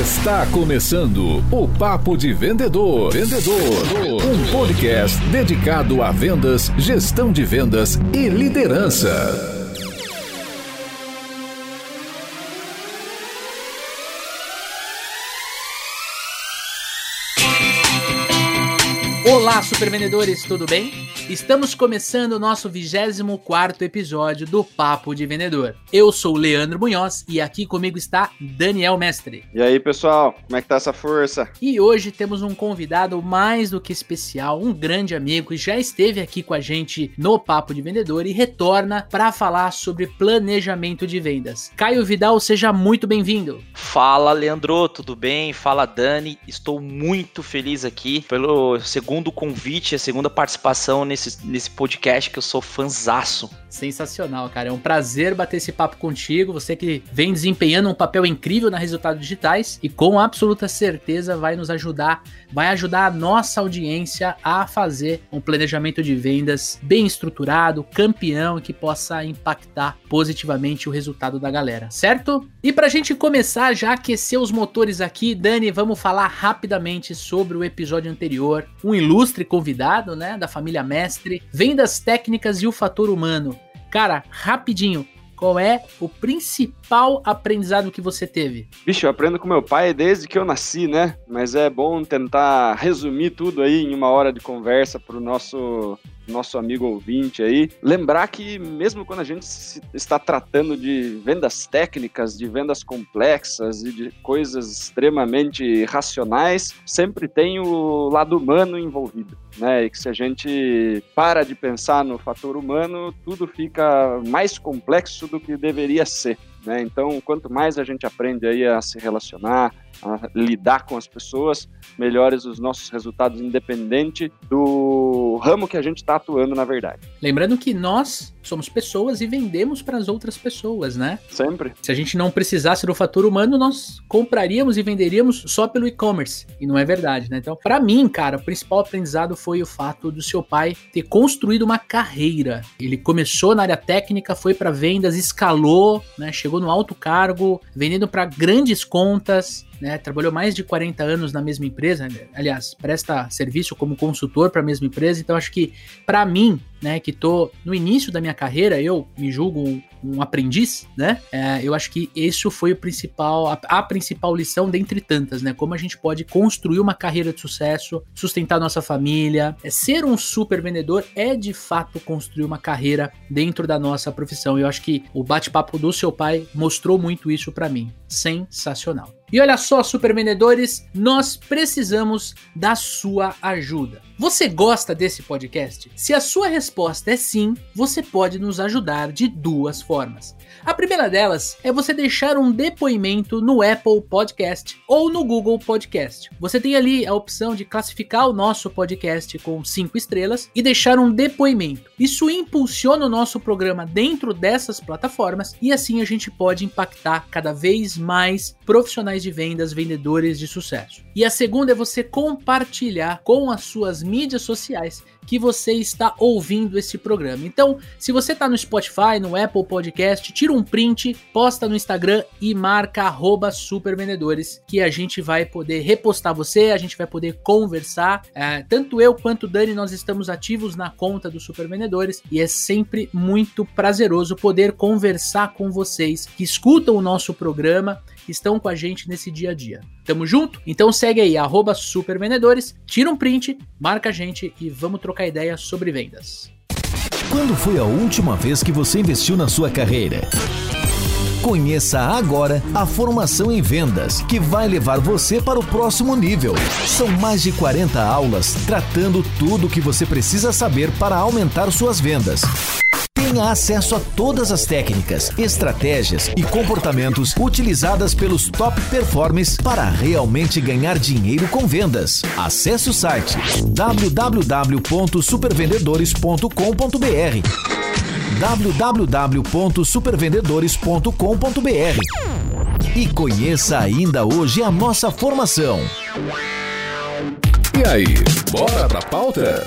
Está começando o Papo de Vendedor. Vendedor. Um podcast dedicado a vendas, gestão de vendas e liderança. Olá, supervendedores, tudo bem? Estamos começando o nosso 24 episódio do Papo de Vendedor. Eu sou o Leandro Munhoz e aqui comigo está Daniel Mestre. E aí, pessoal, como é que tá essa força? E hoje temos um convidado mais do que especial, um grande amigo que já esteve aqui com a gente no Papo de Vendedor e retorna para falar sobre planejamento de vendas. Caio Vidal, seja muito bem-vindo. Fala, Leandro, tudo bem? Fala, Dani. Estou muito feliz aqui pelo segundo convite, a segunda participação nesse nesse, nesse podcast que eu sou fanzaço. Sensacional, cara. É um prazer bater esse papo contigo. Você que vem desempenhando um papel incrível na Resultados Digitais e com absoluta certeza vai nos ajudar, vai ajudar a nossa audiência a fazer um planejamento de vendas bem estruturado, campeão, que possa impactar positivamente o resultado da galera, certo? E pra gente começar já aquecer os motores aqui, Dani, vamos falar rapidamente sobre o episódio anterior. Um ilustre convidado, né, da família mestre, vendas técnicas e o fator humano. Cara, rapidinho, qual é o principal aprendizado que você teve? Bicho, eu aprendo com meu pai desde que eu nasci, né? Mas é bom tentar resumir tudo aí em uma hora de conversa para o nosso nosso amigo ouvinte aí, lembrar que mesmo quando a gente está tratando de vendas técnicas, de vendas complexas e de coisas extremamente racionais, sempre tem o lado humano envolvido. Né, e que se a gente para de pensar no fator humano, tudo fica mais complexo do que deveria ser. Né? Então, quanto mais a gente aprende aí a se relacionar, a lidar com as pessoas, melhores os nossos resultados, independente do ramo que a gente está atuando, na verdade. Lembrando que nós somos pessoas e vendemos para as outras pessoas, né? Sempre. Se a gente não precisasse do fator humano, nós compraríamos e venderíamos só pelo e-commerce. E não é verdade, né? Então, para mim, cara, o principal aprendizado foi o fato do seu pai ter construído uma carreira. Ele começou na área técnica, foi para vendas, escalou, né? Chegou no alto cargo, vendendo para grandes contas, né, trabalhou mais de 40 anos na mesma empresa, aliás, presta serviço como consultor para a mesma empresa, então acho que para mim, né, que tô no início da minha carreira, eu me julgo um, um aprendiz, né, é, eu acho que isso foi o principal, a, a, principal lição dentre tantas, né, como a gente pode construir uma carreira de sucesso, sustentar nossa família, é, ser um super vendedor é de fato construir uma carreira dentro da nossa profissão, eu acho que o bate-papo do seu pai mostrou muito isso para mim, sensacional. E olha só, super vendedores, nós precisamos da sua ajuda. Você gosta desse podcast? Se a sua resposta é sim, você pode nos ajudar de duas formas. A primeira delas é você deixar um depoimento no Apple Podcast ou no Google Podcast. Você tem ali a opção de classificar o nosso podcast com cinco estrelas e deixar um depoimento. Isso impulsiona o nosso programa dentro dessas plataformas e assim a gente pode impactar cada vez mais profissionais de vendas, vendedores de sucesso. E a segunda é você compartilhar com as suas mídias sociais que você está ouvindo esse programa. Então, se você está no Spotify, no Apple Podcast, tira um print, posta no Instagram e marca supervendedores, que a gente vai poder repostar você, a gente vai poder conversar. É, tanto eu quanto o Dani, nós estamos ativos na conta do Supervendedores e é sempre muito prazeroso poder conversar com vocês que escutam o nosso programa estão com a gente nesse dia a dia. Tamo junto? Então segue aí, arroba supervendedores, tira um print, marca a gente e vamos trocar ideia sobre vendas. Quando foi a última vez que você investiu na sua carreira? Conheça agora a formação em vendas, que vai levar você para o próximo nível. São mais de 40 aulas tratando tudo o que você precisa saber para aumentar suas vendas. Tenha acesso a todas as técnicas, estratégias e comportamentos utilizadas pelos top performers para realmente ganhar dinheiro com vendas. Acesse o site www.supervendedores.com.br www.supervendedores.com.br e conheça ainda hoje a nossa formação. E aí, bora pra pauta?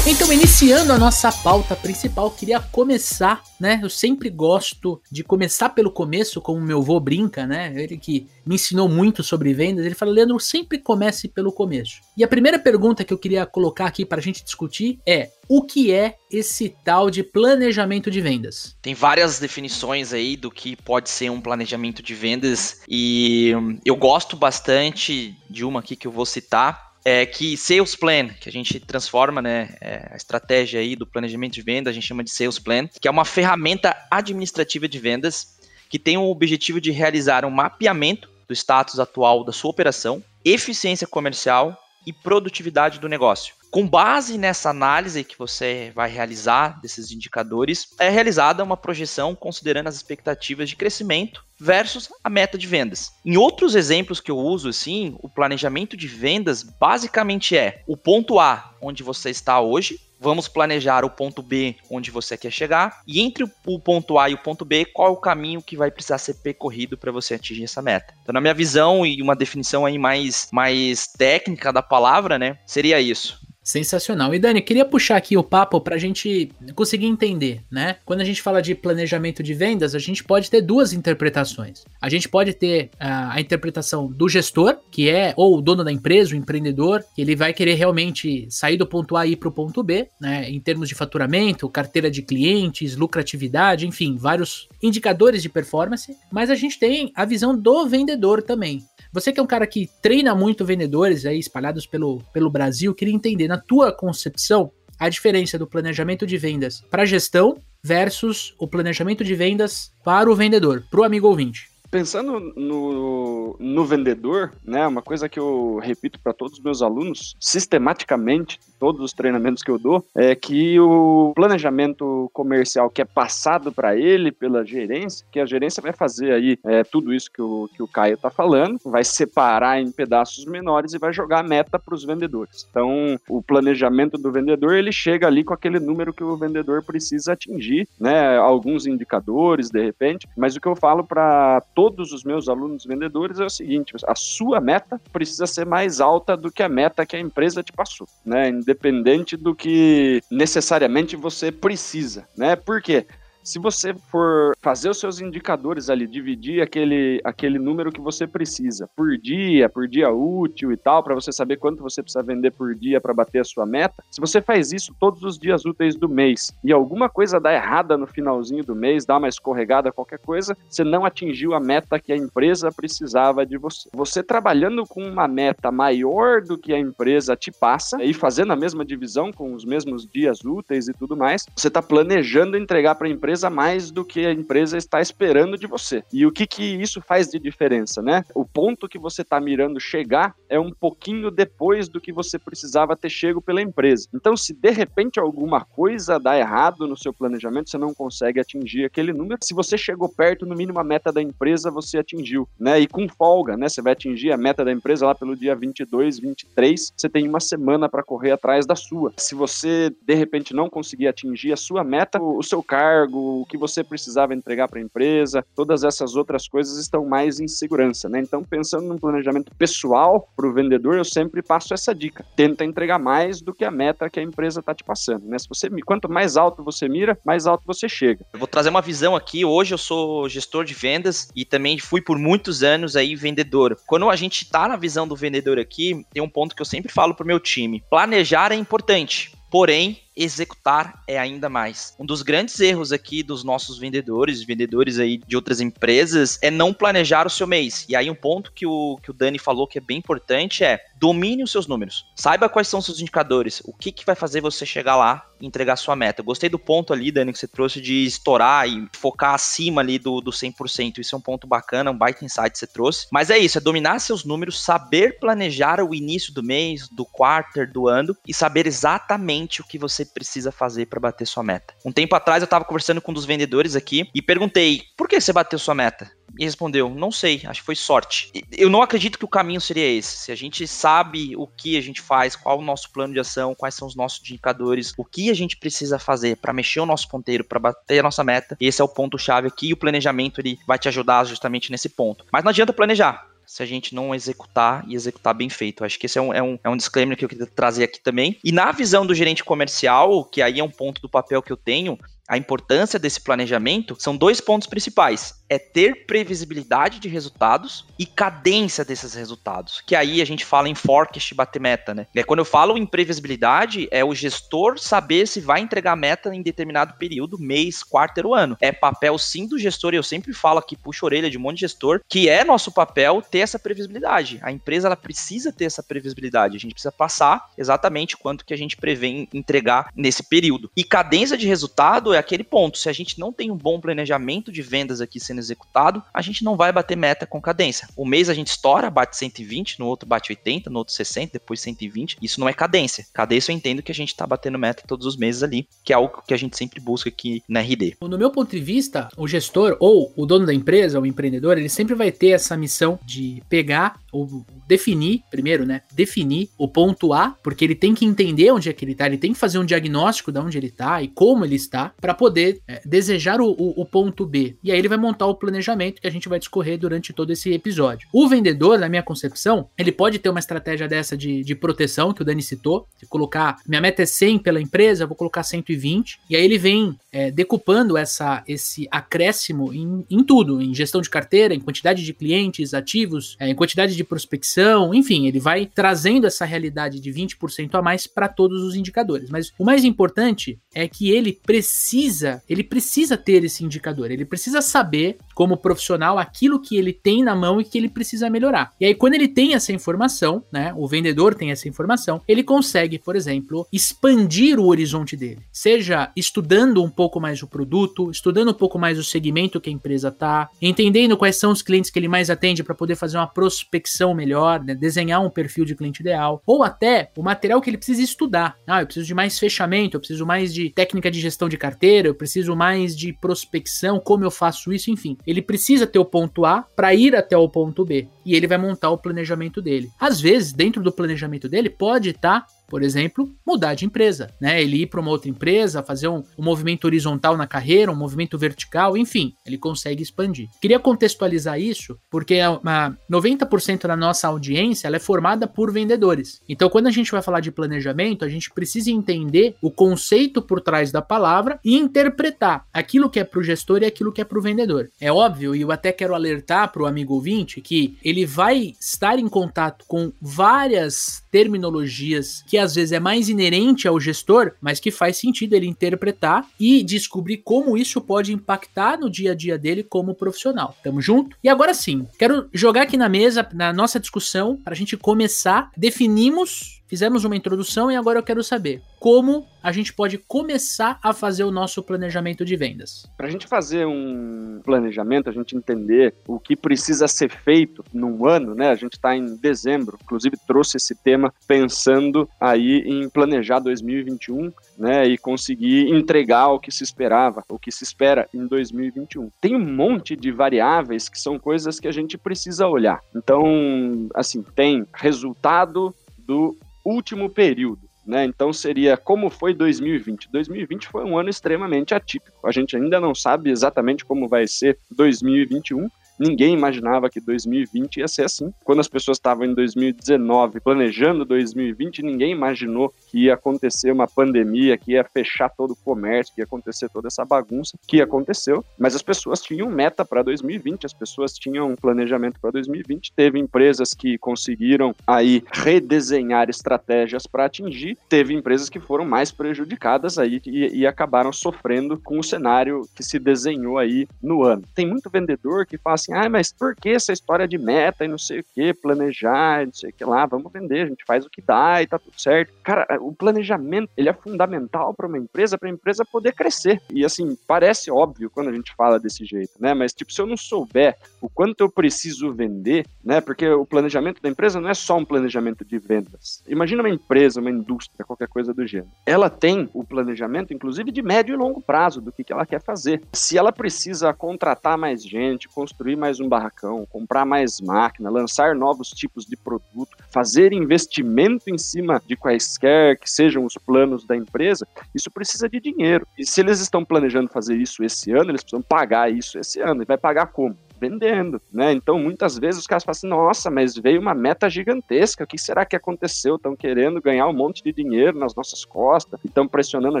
Então, iniciando a nossa pauta principal, queria começar, né? Eu sempre gosto de começar pelo começo, como meu avô brinca, né? Ele que me ensinou muito sobre vendas, ele fala, Leandro, sempre comece pelo começo. E a primeira pergunta que eu queria colocar aqui para a gente discutir é: o que é esse tal de planejamento de vendas? Tem várias definições aí do que pode ser um planejamento de vendas e eu gosto bastante de uma aqui que eu vou citar, é que Sales Plan, que a gente transforma, né, é, a estratégia aí do planejamento de venda, a gente chama de Sales Plan, que é uma ferramenta administrativa de vendas que tem o objetivo de realizar um mapeamento do status atual da sua operação, eficiência comercial e produtividade do negócio. Com base nessa análise que você vai realizar desses indicadores, é realizada uma projeção considerando as expectativas de crescimento versus a meta de vendas. Em outros exemplos que eu uso, assim, o planejamento de vendas basicamente é o ponto A, onde você está hoje, vamos planejar o ponto B onde você quer chegar e entre o ponto A e o ponto B, qual é o caminho que vai precisar ser percorrido para você atingir essa meta. Então, na minha visão e uma definição aí mais, mais técnica da palavra, né, seria isso. Sensacional. E Dani, queria puxar aqui o papo para a gente conseguir entender, né? Quando a gente fala de planejamento de vendas, a gente pode ter duas interpretações. A gente pode ter uh, a interpretação do gestor, que é ou o dono da empresa, o empreendedor, que ele vai querer realmente sair do ponto A e ir para o ponto B, né? Em termos de faturamento, carteira de clientes, lucratividade, enfim, vários indicadores de performance. Mas a gente tem a visão do vendedor também. Você que é um cara que treina muito vendedores aí espalhados pelo, pelo Brasil, queria entender, na tua concepção, a diferença do planejamento de vendas para gestão versus o planejamento de vendas para o vendedor, para o amigo ouvinte. Pensando no, no vendedor, né, uma coisa que eu repito para todos os meus alunos, sistematicamente, todos os treinamentos que eu dou, é que o planejamento comercial que é passado para ele pela gerência, que a gerência vai fazer aí é, tudo isso que o, que o Caio está falando, vai separar em pedaços menores e vai jogar a meta para os vendedores. Então, o planejamento do vendedor, ele chega ali com aquele número que o vendedor precisa atingir, né, alguns indicadores, de repente, mas o que eu falo para todos os meus alunos vendedores é o seguinte: a sua meta precisa ser mais alta do que a meta que a empresa te passou, né? Independente do que necessariamente você precisa, né? Por quê? Se você for fazer os seus indicadores ali, dividir aquele, aquele número que você precisa por dia, por dia útil e tal, para você saber quanto você precisa vender por dia para bater a sua meta, se você faz isso todos os dias úteis do mês e alguma coisa dá errada no finalzinho do mês, dá uma escorregada, qualquer coisa, você não atingiu a meta que a empresa precisava de você. Você trabalhando com uma meta maior do que a empresa te passa e fazendo a mesma divisão com os mesmos dias úteis e tudo mais, você está planejando entregar para a empresa mais do que a empresa está esperando de você. E o que, que isso faz de diferença, né? O ponto que você está mirando chegar é um pouquinho depois do que você precisava ter chego pela empresa. Então, se de repente alguma coisa dá errado no seu planejamento, você não consegue atingir aquele número. Se você chegou perto, no mínimo a meta da empresa você atingiu, né? E com folga, né? Você vai atingir a meta da empresa lá pelo dia 22, 23, você tem uma semana para correr atrás da sua. Se você de repente não conseguir atingir a sua meta, o seu cargo, o que você precisava entregar para a empresa, todas essas outras coisas estão mais em segurança, né? Então, pensando num planejamento pessoal para o vendedor, eu sempre passo essa dica: tenta entregar mais do que a meta que a empresa está te passando, né? Se você quanto mais alto você mira, mais alto você chega. Eu vou trazer uma visão aqui. Hoje eu sou gestor de vendas e também fui por muitos anos aí vendedor. Quando a gente está na visão do vendedor aqui, tem um ponto que eu sempre falo pro meu time: planejar é importante. Porém, executar é ainda mais. Um dos grandes erros aqui dos nossos vendedores, vendedores aí de outras empresas, é não planejar o seu mês. E aí um ponto que o, que o Dani falou que é bem importante é domine os seus números. Saiba quais são os seus indicadores. O que, que vai fazer você chegar lá e entregar sua meta. Eu gostei do ponto ali, Dani, que você trouxe de estourar e focar acima ali do, do 100%. Isso é um ponto bacana, um baita insight que você trouxe. Mas é isso, é dominar seus números, saber planejar o início do mês, do quarter, do ano e saber exatamente o que você precisa fazer para bater sua meta. Um tempo atrás eu estava conversando com um dos vendedores aqui e perguntei: por que você bateu sua meta? E respondeu: não sei, acho que foi sorte. Eu não acredito que o caminho seria esse. Se a gente sabe o que a gente faz, qual o nosso plano de ação, quais são os nossos indicadores, o que a gente precisa fazer para mexer o nosso ponteiro, para bater a nossa meta, esse é o ponto-chave aqui. E o planejamento ele vai te ajudar justamente nesse ponto. Mas não adianta planejar se a gente não executar e executar bem feito. Acho que esse é um, é um, é um disclaimer que eu queria trazer aqui também. E na visão do gerente comercial, que aí é um ponto do papel que eu tenho, a importância desse planejamento são dois pontos principais. É ter previsibilidade de resultados e cadência desses resultados. Que aí a gente fala em forecast bater meta, né? É quando eu falo em previsibilidade, é o gestor saber se vai entregar meta em determinado período, mês, quarto ou ano. É papel sim do gestor, e eu sempre falo aqui, puxa orelha de um monte de gestor, que é nosso papel ter essa previsibilidade. A empresa ela precisa ter essa previsibilidade. A gente precisa passar exatamente quanto que a gente prevê entregar nesse período. E cadência de resultado é aquele ponto. Se a gente não tem um bom planejamento de vendas aqui sendo executado, a gente não vai bater meta com cadência. O mês a gente estoura, bate 120, no outro bate 80, no outro 60, depois 120. Isso não é cadência. Cadência eu entendo que a gente tá batendo meta todos os meses ali, que é algo que a gente sempre busca aqui na RD. No meu ponto de vista, o gestor ou o dono da empresa, o empreendedor, ele sempre vai ter essa missão de pegar ou definir, primeiro, né? Definir o ponto A, porque ele tem que entender onde é que ele tá, ele tem que fazer um diagnóstico de onde ele tá e como ele está, para poder é, desejar o, o, o, ponto B. E aí ele vai montar o planejamento que a gente vai discorrer durante todo esse episódio. O vendedor, na minha concepção, ele pode ter uma estratégia dessa de, de proteção, que o Dani citou, de colocar, minha meta é 100 pela empresa, vou colocar 120, e aí ele vem é, decupando essa, esse acréscimo em, em, tudo, em gestão de carteira, em quantidade de clientes ativos, é, em quantidade de prospecção, enfim, ele vai trazendo essa realidade de 20% a mais para todos os indicadores. Mas o mais importante é que ele precisa precisa, ele precisa ter esse indicador, ele precisa saber, como profissional, aquilo que ele tem na mão e que ele precisa melhorar. E aí, quando ele tem essa informação, né, o vendedor tem essa informação, ele consegue, por exemplo, expandir o horizonte dele, seja estudando um pouco mais o produto, estudando um pouco mais o segmento que a empresa tá, entendendo quais são os clientes que ele mais atende para poder fazer uma prospecção melhor, né, desenhar um perfil de cliente ideal, ou até o material que ele precisa estudar. Ah, eu preciso de mais fechamento, eu preciso mais de técnica de gestão de carteira eu preciso mais de prospecção, como eu faço isso, enfim. Ele precisa ter o ponto A para ir até o ponto B e ele vai montar o planejamento dele. Às vezes, dentro do planejamento dele, pode estar tá por exemplo, mudar de empresa, né? Ele ir para uma outra empresa, fazer um, um, movimento horizontal na carreira, um movimento vertical, enfim, ele consegue expandir. Queria contextualizar isso porque uma, 90% da nossa audiência ela é formada por vendedores. Então, quando a gente vai falar de planejamento, a gente precisa entender o conceito por trás da palavra e interpretar aquilo que é para o gestor e aquilo que é para o vendedor. É óbvio, e eu até quero alertar para o amigo ouvinte que ele vai estar em contato com várias terminologias que às vezes é mais inerente ao gestor, mas que faz sentido ele interpretar e descobrir como isso pode impactar no dia a dia dele como profissional. Tamo junto? E agora sim, quero jogar aqui na mesa, na nossa discussão, para a gente começar. Definimos Fizemos uma introdução e agora eu quero saber como a gente pode começar a fazer o nosso planejamento de vendas. Para a gente fazer um planejamento, a gente entender o que precisa ser feito num ano, né? A gente está em dezembro, inclusive trouxe esse tema pensando aí em planejar 2021, né? E conseguir entregar o que se esperava, o que se espera em 2021. Tem um monte de variáveis que são coisas que a gente precisa olhar. Então, assim, tem resultado do último período. Né? Então seria como foi 2020. 2020 foi um ano extremamente atípico. A gente ainda não sabe exatamente como vai ser 2021, Ninguém imaginava que 2020 ia ser assim. Quando as pessoas estavam em 2019 planejando 2020, ninguém imaginou que ia acontecer uma pandemia, que ia fechar todo o comércio, que ia acontecer toda essa bagunça, que aconteceu. Mas as pessoas tinham meta para 2020, as pessoas tinham um planejamento para 2020. Teve empresas que conseguiram aí redesenhar estratégias para atingir, teve empresas que foram mais prejudicadas aí e, e acabaram sofrendo com o cenário que se desenhou aí no ano. Tem muito vendedor que fala assim, ah, mas por que essa história de meta e não sei o que, planejar, não sei o que lá, vamos vender, a gente faz o que dá e tá tudo certo. Cara, o planejamento, ele é fundamental para uma empresa, para a empresa poder crescer. E assim, parece óbvio quando a gente fala desse jeito, né? Mas tipo, se eu não souber o quanto eu preciso vender, né? Porque o planejamento da empresa não é só um planejamento de vendas. Imagina uma empresa, uma indústria, qualquer coisa do gênero. Ela tem o planejamento, inclusive, de médio e longo prazo, do que, que ela quer fazer. Se ela precisa contratar mais gente, construir mais um barracão, comprar mais máquina, lançar novos tipos de produto, fazer investimento em cima de quaisquer que sejam os planos da empresa, isso precisa de dinheiro. E se eles estão planejando fazer isso esse ano, eles precisam pagar isso esse ano. E vai pagar como? Vendendo, né? Então, muitas vezes os caras falam assim, nossa, mas veio uma meta gigantesca, o que será que aconteceu? Estão querendo ganhar um monte de dinheiro nas nossas costas, estão pressionando a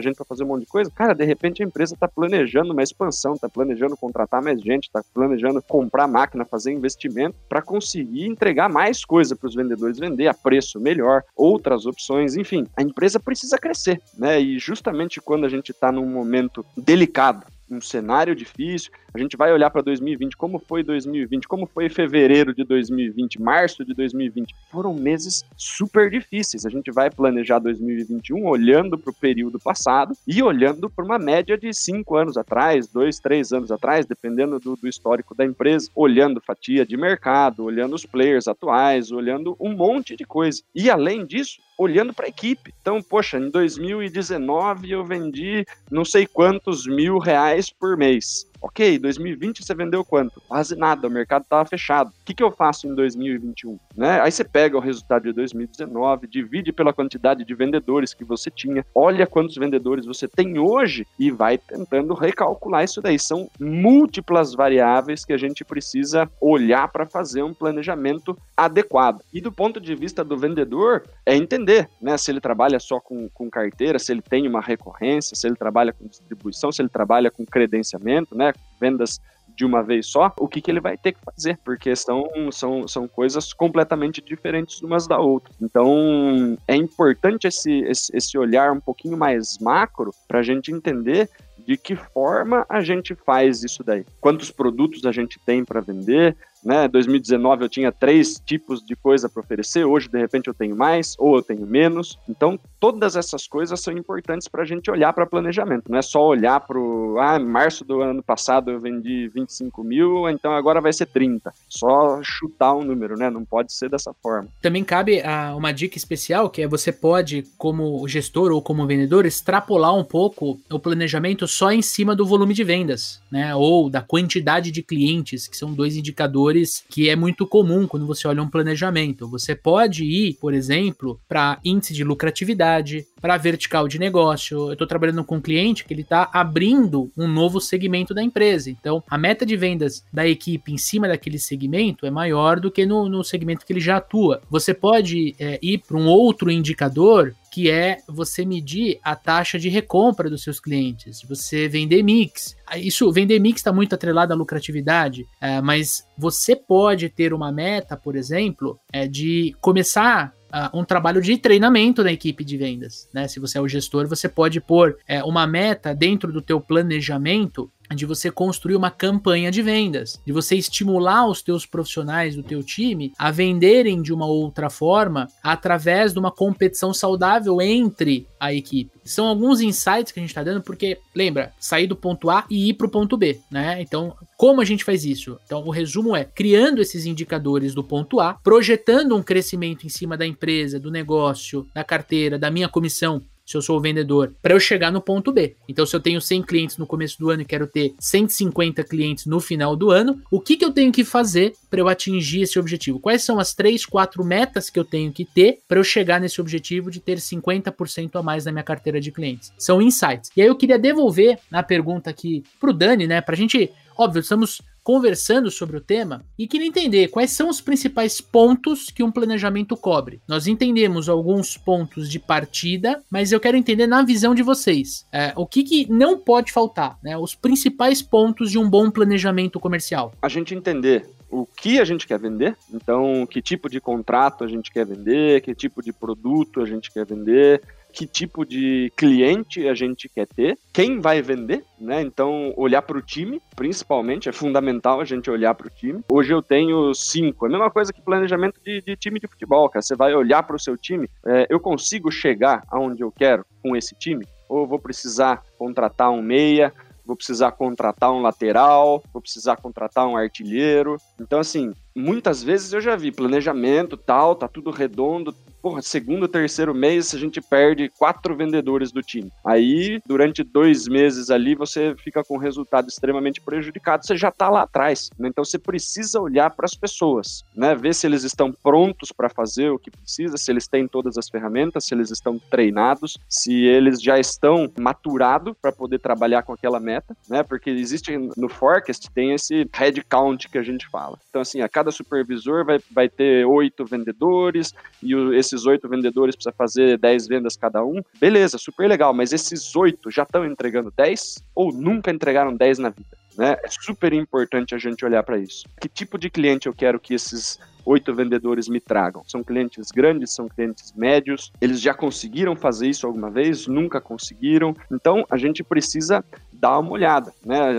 gente para fazer um monte de coisa. Cara, de repente a empresa está planejando uma expansão, está planejando contratar mais gente, está planejando comprar máquina, fazer investimento para conseguir entregar mais coisa para os vendedores vender a preço melhor, outras opções, enfim. A empresa precisa crescer, né? E justamente quando a gente está num momento delicado, um cenário difícil. A gente vai olhar para 2020, como foi 2020, como foi fevereiro de 2020, março de 2020. Foram meses super difíceis. A gente vai planejar 2021 olhando para o período passado e olhando para uma média de cinco anos atrás, dois, três anos atrás, dependendo do, do histórico da empresa, olhando fatia de mercado, olhando os players atuais, olhando um monte de coisa. E além disso, olhando para a equipe. Então, poxa, em 2019 eu vendi não sei quantos mil reais por mês. Ok, 2020 você vendeu quanto? Quase nada, o mercado estava fechado. O que, que eu faço em 2021? Né? Aí você pega o resultado de 2019, divide pela quantidade de vendedores que você tinha, olha quantos vendedores você tem hoje e vai tentando recalcular isso daí. São múltiplas variáveis que a gente precisa olhar para fazer um planejamento adequado. E do ponto de vista do vendedor, é entender né, se ele trabalha só com, com carteira, se ele tem uma recorrência, se ele trabalha com distribuição, se ele trabalha com credenciamento, né? Vendas de uma vez só, o que, que ele vai ter que fazer, porque são, são, são coisas completamente diferentes umas da outra. Então, é importante esse, esse, esse olhar um pouquinho mais macro para a gente entender de que forma a gente faz isso daí. Quantos produtos a gente tem para vender, né? 2019 eu tinha três tipos de coisa para oferecer, hoje de repente eu tenho mais ou eu tenho menos. Então, todas essas coisas são importantes para a gente olhar para planejamento. Não é só olhar para o. Ah, março do ano passado eu vendi 25 mil, então agora vai ser 30. Só chutar um número, né? Não pode ser dessa forma. Também cabe a, uma dica especial que é você pode, como gestor ou como vendedor, extrapolar um pouco o planejamento só em cima do volume de vendas, né? Ou da quantidade de clientes, que são dois indicadores indicadores que é muito comum quando você olha um planejamento. Você pode ir, por exemplo, para índice de lucratividade, para vertical de negócio. Eu estou trabalhando com um cliente que ele está abrindo um novo segmento da empresa. Então, a meta de vendas da equipe em cima daquele segmento é maior do que no, no segmento que ele já atua. Você pode é, ir para um outro indicador que é você medir a taxa de recompra dos seus clientes, você vender mix. Isso, vender mix está muito atrelado à lucratividade, é, mas você pode ter uma meta, por exemplo, é, de começar Uh, um trabalho de treinamento da equipe de vendas, né? Se você é o gestor, você pode pôr é, uma meta dentro do teu planejamento de você construir uma campanha de vendas, de você estimular os teus profissionais do teu time a venderem de uma outra forma através de uma competição saudável entre a equipe. São alguns insights que a gente está dando porque lembra, sair do ponto A e ir para o ponto B, né? Então, como a gente faz isso? Então, o resumo é criando esses indicadores do ponto A, projetando um crescimento em cima da empresa, do negócio, da carteira, da minha comissão se eu sou o vendedor, para eu chegar no ponto B. Então, se eu tenho 100 clientes no começo do ano e quero ter 150 clientes no final do ano, o que, que eu tenho que fazer para eu atingir esse objetivo? Quais são as três, quatro metas que eu tenho que ter para eu chegar nesse objetivo de ter 50% a mais na minha carteira de clientes? São insights. E aí eu queria devolver a pergunta aqui pro Dani, né, pra gente Óbvio, estamos conversando sobre o tema e queria entender quais são os principais pontos que um planejamento cobre. Nós entendemos alguns pontos de partida, mas eu quero entender na visão de vocês é, o que, que não pode faltar, né? Os principais pontos de um bom planejamento comercial. A gente entender o que a gente quer vender, então que tipo de contrato a gente quer vender, que tipo de produto a gente quer vender, que tipo de cliente a gente quer ter, quem vai vender, né? Então, olhar para o time, principalmente, é fundamental a gente olhar para o time. Hoje eu tenho cinco, é a mesma coisa que planejamento de, de time de futebol, cara. Você vai olhar para o seu time, é, eu consigo chegar aonde eu quero com esse time? Ou vou precisar contratar um meia, vou precisar contratar um lateral, vou precisar contratar um artilheiro. Então, assim, muitas vezes eu já vi planejamento, tal, tá tudo redondo, porra, segundo, terceiro mês a gente perde quatro vendedores do time. Aí, durante dois meses ali, você fica com um resultado extremamente prejudicado, você já tá lá atrás. Né? Então você precisa olhar para as pessoas, né? Ver se eles estão prontos para fazer o que precisa, se eles têm todas as ferramentas, se eles estão treinados, se eles já estão maturados para poder trabalhar com aquela meta, né? Porque existe no forecast tem esse head count que a gente fala. Então assim, a cada supervisor vai, vai ter oito vendedores e o, esses oito vendedores precisa fazer dez vendas cada um. Beleza, super legal, mas esses oito já estão entregando dez ou nunca entregaram dez na vida? Né? É super importante a gente olhar para isso. Que tipo de cliente eu quero que esses oito vendedores me tragam? São clientes grandes, são clientes médios? Eles já conseguiram fazer isso alguma vez? Nunca conseguiram? Então a gente precisa dar uma olhada, né?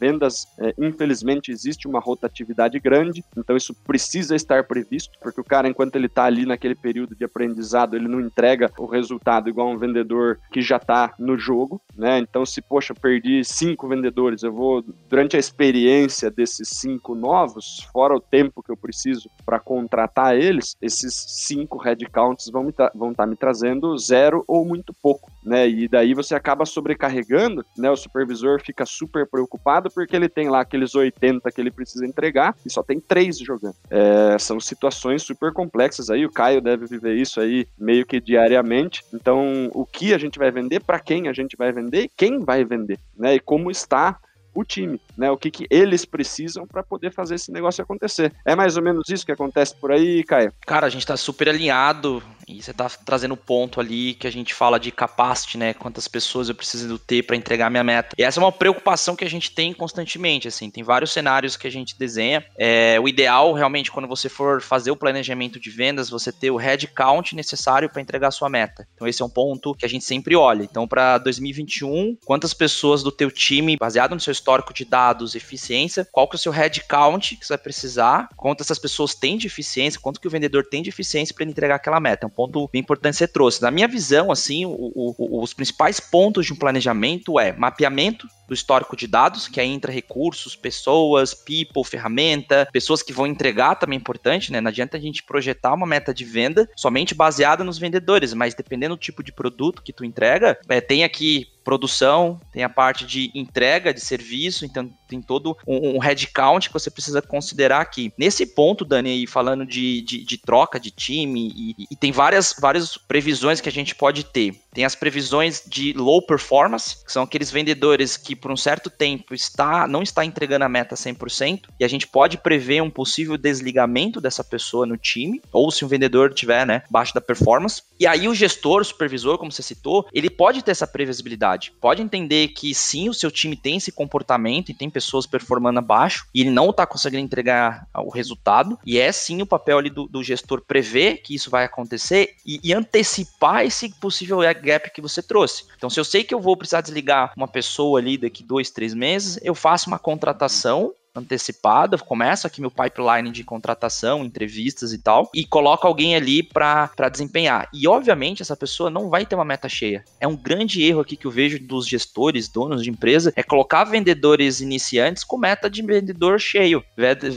Vendas, é, infelizmente, existe uma rotatividade grande, então isso precisa estar previsto, porque o cara, enquanto ele está ali naquele período de aprendizado, ele não entrega o resultado igual um vendedor que já está no jogo, né? Então, se, poxa, perdi cinco vendedores, eu vou, durante a experiência desses cinco novos, fora o tempo que eu preciso para contratar eles, esses cinco headcounts vão estar vão tá me trazendo zero ou muito pouco, né? E daí você acaba sobrecarregando, né? O supervisor fica super preocupado porque ele tem lá aqueles 80 que ele precisa entregar e só tem três jogando. É, são situações super complexas aí, o Caio deve viver isso aí meio que diariamente. Então, o que a gente vai vender, para quem a gente vai vender quem vai vender, né? E como está o time, né? O que, que eles precisam para poder fazer esse negócio acontecer. É mais ou menos isso que acontece por aí, Caio? Cara, a gente tá super alinhado e você tá trazendo ponto ali que a gente fala de capacity, né? Quantas pessoas eu preciso ter para entregar minha meta. E essa é uma preocupação que a gente tem constantemente, assim. Tem vários cenários que a gente desenha. É, o ideal, realmente, quando você for fazer o planejamento de vendas, você ter o head count necessário para entregar a sua meta. Então esse é um ponto que a gente sempre olha. Então para 2021, quantas pessoas do teu time, baseado no seu histórico de dados, eficiência, qual que é o seu head count que você vai precisar, quantas essas pessoas têm de eficiência, quanto que o vendedor tem de eficiência para entregar aquela meta. É um ponto bem importante que você trouxe. Na minha visão, assim, o, o, os principais pontos de um planejamento é mapeamento do histórico de dados, que aí entra recursos, pessoas, people, ferramenta, pessoas que vão entregar também é importante, né? Não adianta a gente projetar uma meta de venda somente baseada nos vendedores, mas dependendo do tipo de produto que tu entrega, é, tem aqui produção, tem a parte de entrega de serviço, então tem todo um, um headcount que você precisa considerar aqui. Nesse ponto, Dani, falando de, de, de troca de time, e, e, tem várias, várias previsões que a gente pode ter. Tem as previsões de low performance, que são aqueles vendedores que por um certo tempo está, não está entregando a meta 100%, e a gente pode prever um possível desligamento dessa pessoa no time, ou se um vendedor tiver, né, baixo da performance. E aí o gestor, o supervisor, como você citou, ele pode ter essa previsibilidade Pode entender que sim, o seu time tem esse comportamento e tem pessoas performando abaixo e ele não está conseguindo entregar o resultado. E é sim o papel ali do, do gestor prever que isso vai acontecer e, e, antecipar esse possível gap que você trouxe. Então, se eu sei que eu vou precisar desligar uma pessoa ali daqui dois, três meses, eu faço uma contratação antecipada, começo aqui meu pipeline de contratação, entrevistas e tal, e coloco alguém ali para desempenhar. E obviamente essa pessoa não vai ter uma meta cheia. É um grande erro aqui que eu vejo dos gestores, donos de empresa, é colocar vendedores iniciantes com meta de vendedor cheio,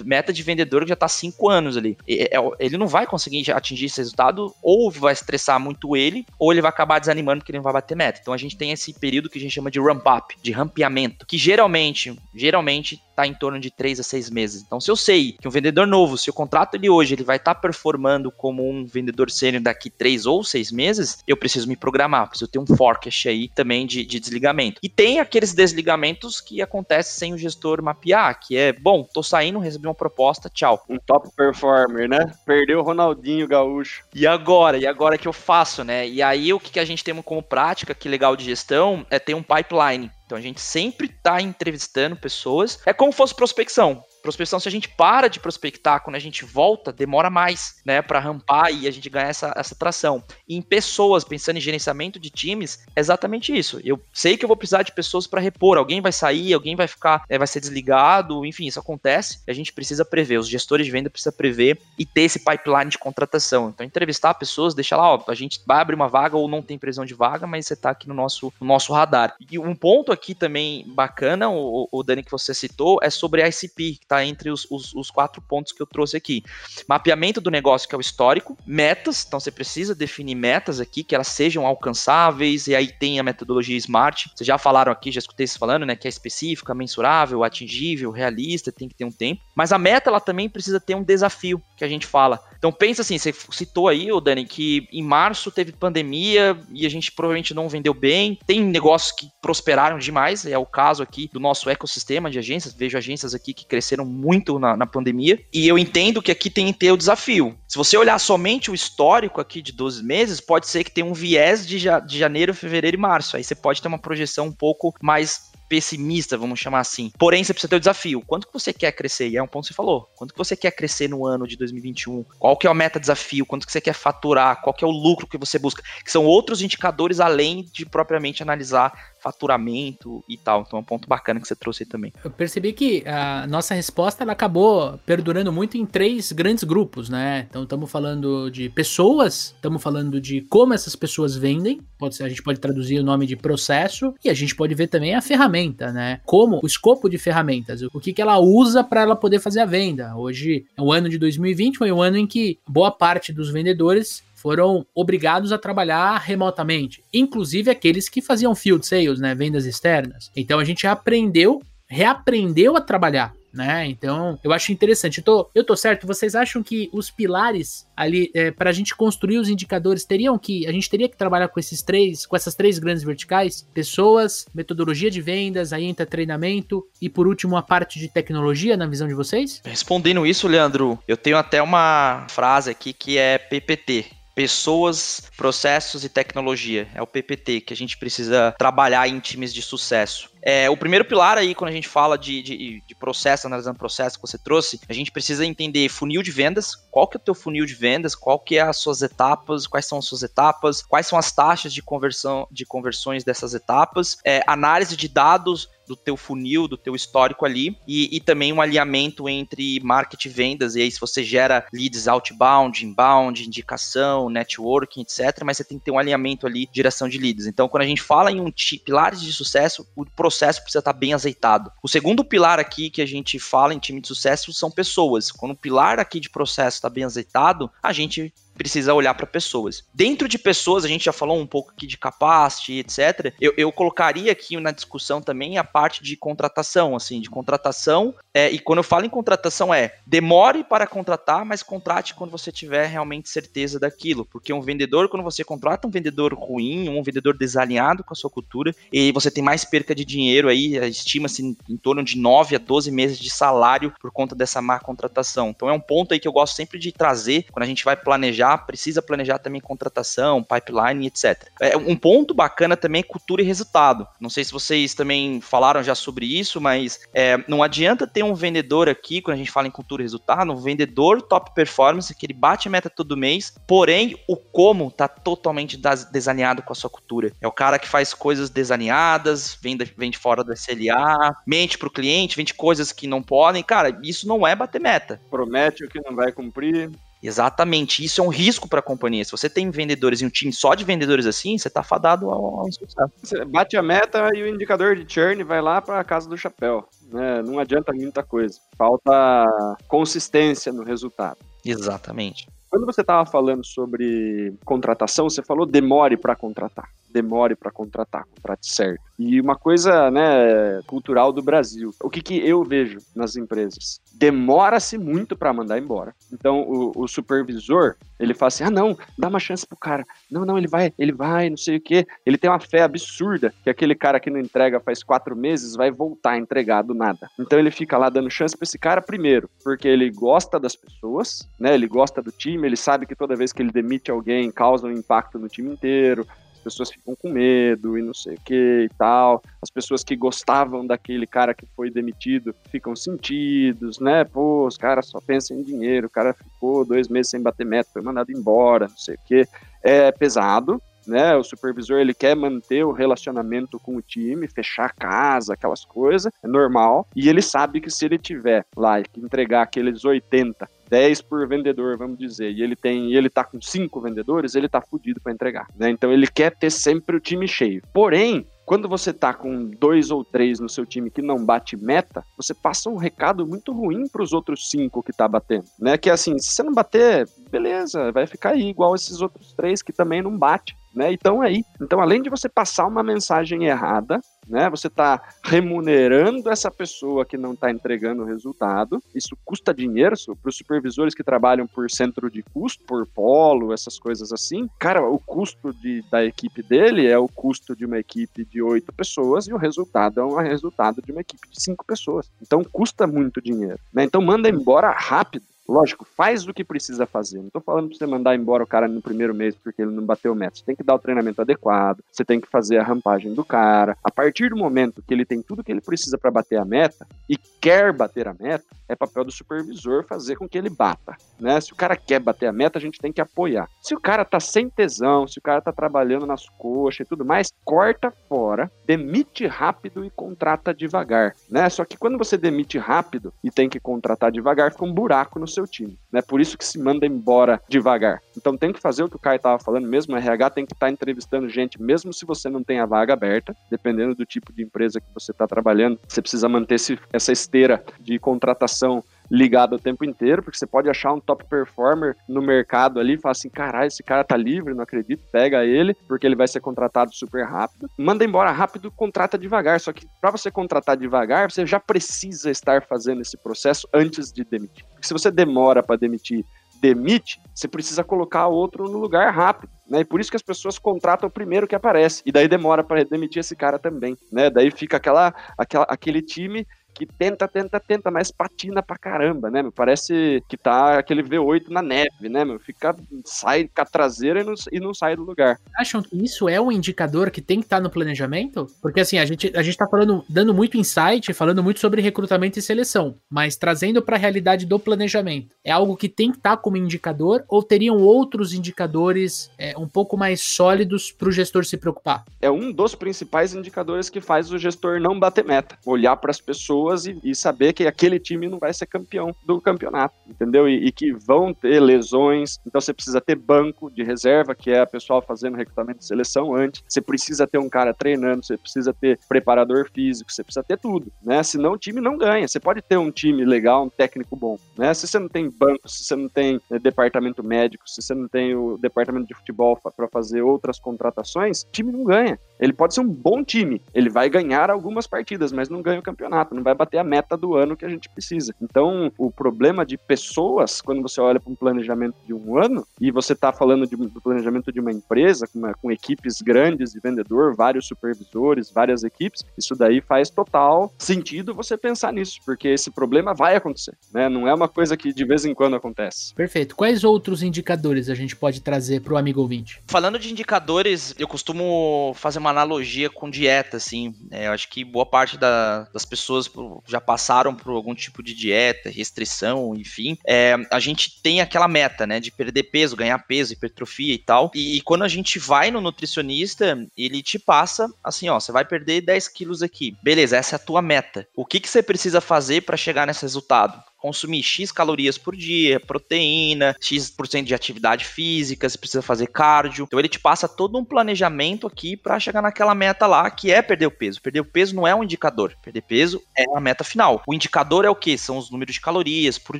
meta de vendedor que já está cinco anos ali. É, ele não vai conseguir atingir esse resultado, ou vai estressar muito ele, ou ele vai acabar desanimando porque ele não vai bater meta. Então a gente tem esse período que a gente chama de ramp up, de rampeamento, que geralmente, geralmente está em torno de 3 a 6 meses. Então, se eu sei que um vendedor novo, se o contrato ele hoje ele vai estar tá performando como um vendedor sênior daqui 3 ou 6 meses, eu preciso me programar, preciso ter um forecast aí também de, de desligamento. E tem aqueles desligamentos que acontecem sem o gestor mapear, que é, bom, tô saindo, recebi uma proposta, tchau. Um top performer, né? Perdeu o Ronaldinho Gaúcho. E agora? E agora que eu faço, né? E aí o que a gente tem como prática, que legal de gestão, é ter um pipeline. Então a gente sempre está entrevistando pessoas. É como fosse prospecção. Prospecção, se a gente para de prospectar, quando a gente volta, demora mais, né, para rampar e a gente ganhar essa, essa tração. E em pessoas, pensando em gerenciamento de times, é exatamente isso. Eu sei que eu vou precisar de pessoas para repor. Alguém vai sair, alguém vai ficar, é, vai ser desligado, enfim, isso acontece. A gente precisa prever. Os gestores de venda precisam prever e ter esse pipeline de contratação. Então, entrevistar pessoas, deixar lá, ó, a gente vai abrir uma vaga ou não tem previsão de vaga, mas você está aqui no nosso, no nosso radar. E um ponto aqui também bacana, o, o Dani que você citou, é sobre a ICP, que tá entre os, os, os, quatro pontos que eu trouxe aqui. Mapeamento do negócio, que é o histórico, metas, então você precisa definir metas aqui, que elas sejam alcançáveis, e aí tem a metodologia SMART. Vocês já falaram aqui, já escutei vocês falando, né, que é específica, mensurável, atingível, realista, tem que ter um tempo. Mas a meta, ela também precisa ter um desafio, que a gente fala. Então pensa assim, você citou aí, ô Dani, que em março teve pandemia e a gente provavelmente não vendeu bem. Tem negócios que prosperaram demais, é o caso aqui do nosso ecossistema de agências. Vejo agências aqui que cresceram muito na, na pandemia. E eu entendo que aqui tem que ter o desafio. Se você olhar somente o histórico aqui de 12 meses, pode ser que tenha um viés de, ja, de janeiro, fevereiro e março. Aí você pode ter uma projeção um pouco mais pessimista, vamos chamar assim. Porém, você precisa ter o desafio. Quanto que você quer crescer? E é um ponto que você falou. Quanto que você quer crescer no ano de 2021? Qual que é o meta desafio? Quanto que você quer faturar? Qual que é o lucro que você busca? Que são outros indicadores além de propriamente analisar faturamento e tal. Então é um ponto bacana que você trouxe aí também. Eu percebi que a nossa resposta ela acabou perdurando muito em três grandes grupos, né? Então estamos falando de pessoas, estamos falando de como essas pessoas vendem, pode ser, a gente pode traduzir o nome de processo, e a gente pode ver também a ferramenta, né? Como o escopo de ferramentas, o que, que ela usa para ela poder fazer a venda. Hoje, o ano de 2020 foi um ano em que boa parte dos vendedores foram obrigados a trabalhar remotamente, inclusive aqueles que faziam field sales, né, vendas externas. Então a gente aprendeu, reaprendeu a trabalhar né? Então, eu acho interessante. Eu tô, eu tô certo? Vocês acham que os pilares ali, é, para a gente construir os indicadores, teriam que. A gente teria que trabalhar com esses três, com essas três grandes verticais? Pessoas, metodologia de vendas, aí entra treinamento e, por último, a parte de tecnologia, na visão de vocês? Respondendo isso, Leandro, eu tenho até uma frase aqui que é PPT Pessoas, Processos e Tecnologia. É o PPT que a gente precisa trabalhar em times de sucesso. É, o primeiro pilar aí, quando a gente fala de, de, de, processo, analisando processo que você trouxe, a gente precisa entender funil de vendas, qual que é o teu funil de vendas, qual que é as suas etapas, quais são as suas etapas, quais são as taxas de conversão de conversões dessas etapas, é, análise de dados do teu funil, do teu histórico ali, e, e, também um alinhamento entre marketing e vendas, e aí se você gera leads outbound, inbound, indicação, networking, etc, mas você tem que ter um alinhamento ali, geração de leads. Então, quando a gente fala em um pilares de sucesso, o processo precisa estar bem azeitado. O segundo pilar aqui que a gente fala em time de sucesso são pessoas. Quando o pilar aqui de processo está bem azeitado, a gente precisa olhar para pessoas. Dentro de pessoas, a gente já falou um pouco aqui de capacity, etc. Eu, eu colocaria aqui na discussão também a parte de contratação, assim, de contratação. É, e quando eu falo em contratação é demore para contratar, mas contrate quando você tiver realmente certeza daquilo. Porque um vendedor, quando você contrata um vendedor ruim, um vendedor desalinhado com a sua cultura, e você tem mais perca de dinheiro aí, estima-se em, em torno de 9 a 12 meses de salário por conta dessa má contratação. Então é um ponto aí que eu gosto sempre de trazer quando a gente vai planejar planejar, precisa planejar também contratação, pipeline, etc. É, um ponto bacana também é cultura e resultado. Não sei se vocês também falaram já sobre isso, mas é, não adianta ter um vendedor aqui, quando a gente fala em cultura e resultado, um vendedor top performance, que ele bate meta todo mês, porém o como tá totalmente desalinhado com a sua cultura. É o cara que faz coisas desalinhadas, vende, vende fora do SLA, mente pro cliente, vende coisas que não podem. Cara, isso não é bater meta. Promete o que não vai cumprir. Exatamente, isso é um risco para a companhia. Se você tem vendedores e um time só de vendedores assim, você está fadado ao, ao sucesso. Você bate a meta e o indicador de churn vai lá para a casa do chapéu. Né? Não adianta muita coisa. Falta consistência no resultado. Exatamente. Quando você estava falando sobre contratação, você falou demore para contratar. Demore para contratar, contrate certo. E uma coisa né, cultural do Brasil. O que, que eu vejo nas empresas? Demora-se muito para mandar embora. Então o, o, supervisor ele fala assim: ah, não, dá uma chance pro cara. Não, não, ele vai, ele vai, não sei o quê. Ele tem uma fé absurda que aquele cara que não entrega faz quatro meses vai voltar a entregar do nada. Então ele fica lá dando chance para esse cara, primeiro, porque ele gosta das pessoas, né? Ele gosta do time, ele sabe que toda vez que ele demite alguém causa um impacto no time inteiro pessoas ficam com medo e não sei o que e tal. As pessoas que gostavam daquele cara que foi demitido ficam sentidos, né? Pô, os caras só pensam em dinheiro, o cara ficou dois meses sem bater meta, foi mandado embora, não sei o que. É pesado, né? O supervisor ele quer manter o relacionamento com o time, fechar a casa, aquelas coisas, é normal. E ele sabe que se ele tiver lá e entregar aqueles 80 10 por vendedor, vamos dizer, e ele tem, e ele tá com cinco vendedores, ele tá fudido para entregar, né? Então ele quer ter sempre o time cheio. Porém, quando você tá com dois ou três no seu time que não bate meta, você passa um recado muito ruim para os outros cinco que tá batendo, né? Que é assim, se você não bater, beleza, vai ficar aí igual esses outros três que também não bate né? Então aí, então além de você passar uma mensagem errada, né? Você está remunerando essa pessoa que não está entregando o resultado. Isso custa dinheiro para os supervisores que trabalham por centro de custo, por polo, essas coisas assim. Cara, o custo de, da equipe dele é o custo de uma equipe de oito pessoas e o resultado é um resultado de uma equipe de cinco pessoas. Então custa muito dinheiro. Né? Então manda embora rápido. Lógico, faz o que precisa fazer. Não estou falando para você mandar embora o cara no primeiro mês porque ele não bateu o meta. Você tem que dar o treinamento adequado, você tem que fazer a rampagem do cara. A partir do momento que ele tem tudo que ele precisa para bater a meta e quer bater a meta, é papel do supervisor fazer com que ele bata. Né? Se o cara quer bater a meta, a gente tem que apoiar. Se o cara tá sem tesão, se o cara tá trabalhando nas coxas e tudo mais, corta fora, demite rápido e contrata devagar. Né? Só que quando você demite rápido e tem que contratar devagar, fica um buraco no seu time. Né? Por isso que se manda embora devagar. Então tem que fazer o que o Caio estava falando mesmo, o RH tem que estar tá entrevistando gente, mesmo se você não tem a vaga aberta, dependendo do tipo de empresa que você está trabalhando, você precisa manter esse, essa esteira de contratação ligado o tempo inteiro, porque você pode achar um top performer no mercado ali e falar assim: caralho, esse cara tá livre, não acredito, pega ele, porque ele vai ser contratado super rápido. Manda embora rápido, contrata devagar. Só que para você contratar devagar, você já precisa estar fazendo esse processo antes de demitir. Porque se você demora para demitir demite, você precisa colocar outro no lugar rápido. Né? E por isso que as pessoas contratam o primeiro que aparece. E daí demora para demitir esse cara também. Né? Daí fica aquela, aquela, aquele time que tenta, tenta, tenta, mas patina pra caramba, né, meu? Parece que tá aquele V8 na neve, né, meu? Fica, sai com a traseira e não, e não sai do lugar. Acham que isso é um indicador que tem que estar tá no planejamento? Porque assim, a gente, a gente tá falando, dando muito insight, falando muito sobre recrutamento e seleção, mas trazendo para a realidade do planejamento. É algo que tem que estar tá como indicador ou teriam outros indicadores é, um pouco mais sólidos para o gestor se preocupar? É um dos principais indicadores que faz o gestor não bater meta. Olhar para as pessoas pessoas e, e, saber que aquele time não vai ser campeão do campeonato, entendeu? E, e, que vão ter lesões, então você precisa ter banco de reserva, que é a pessoal fazendo recrutamento de seleção antes, você precisa ter um cara treinando, você precisa ter preparador físico, você precisa ter tudo, né? Senão o time não ganha. Você pode ter um time legal, um técnico bom, né? Se você não tem banco, se você não tem né, departamento médico, se você não tem o departamento de futebol para fazer outras contratações, o time não ganha. Ele pode ser um bom time, ele vai ganhar algumas partidas, mas não ganha o campeonato, não vai bater a meta do ano que a gente precisa. Então, o problema de pessoas, quando você olha para um planejamento de um ano, e você está falando de, do planejamento de uma empresa, com, uma, com equipes grandes de vendedor, vários supervisores, várias equipes, isso daí faz total sentido você pensar nisso, porque esse problema vai acontecer, né? Não é uma coisa que de vez em quando acontece. Perfeito. Quais outros indicadores a gente pode trazer para o amigo ouvinte? Falando de indicadores, eu costumo fazer uma analogia com dieta, assim. É, eu acho que boa parte da, das pessoas já passaram por algum tipo de dieta, restrição, enfim. É, a gente tem aquela meta, né, de perder peso, ganhar peso, hipertrofia e tal. E, e, quando a gente vai no nutricionista, ele te passa assim, ó, você vai perder 10 quilos aqui. Beleza, essa é a tua meta. O que, que você precisa fazer para chegar nesse resultado? Consumir X calorias por dia, proteína, X% de atividade física, você precisa fazer cardio. Então ele te passa todo um planejamento aqui para chegar naquela meta lá, que é perder o peso. Perder o peso não é um indicador. Perder peso é a meta final. O indicador é o que? São os números de calorias por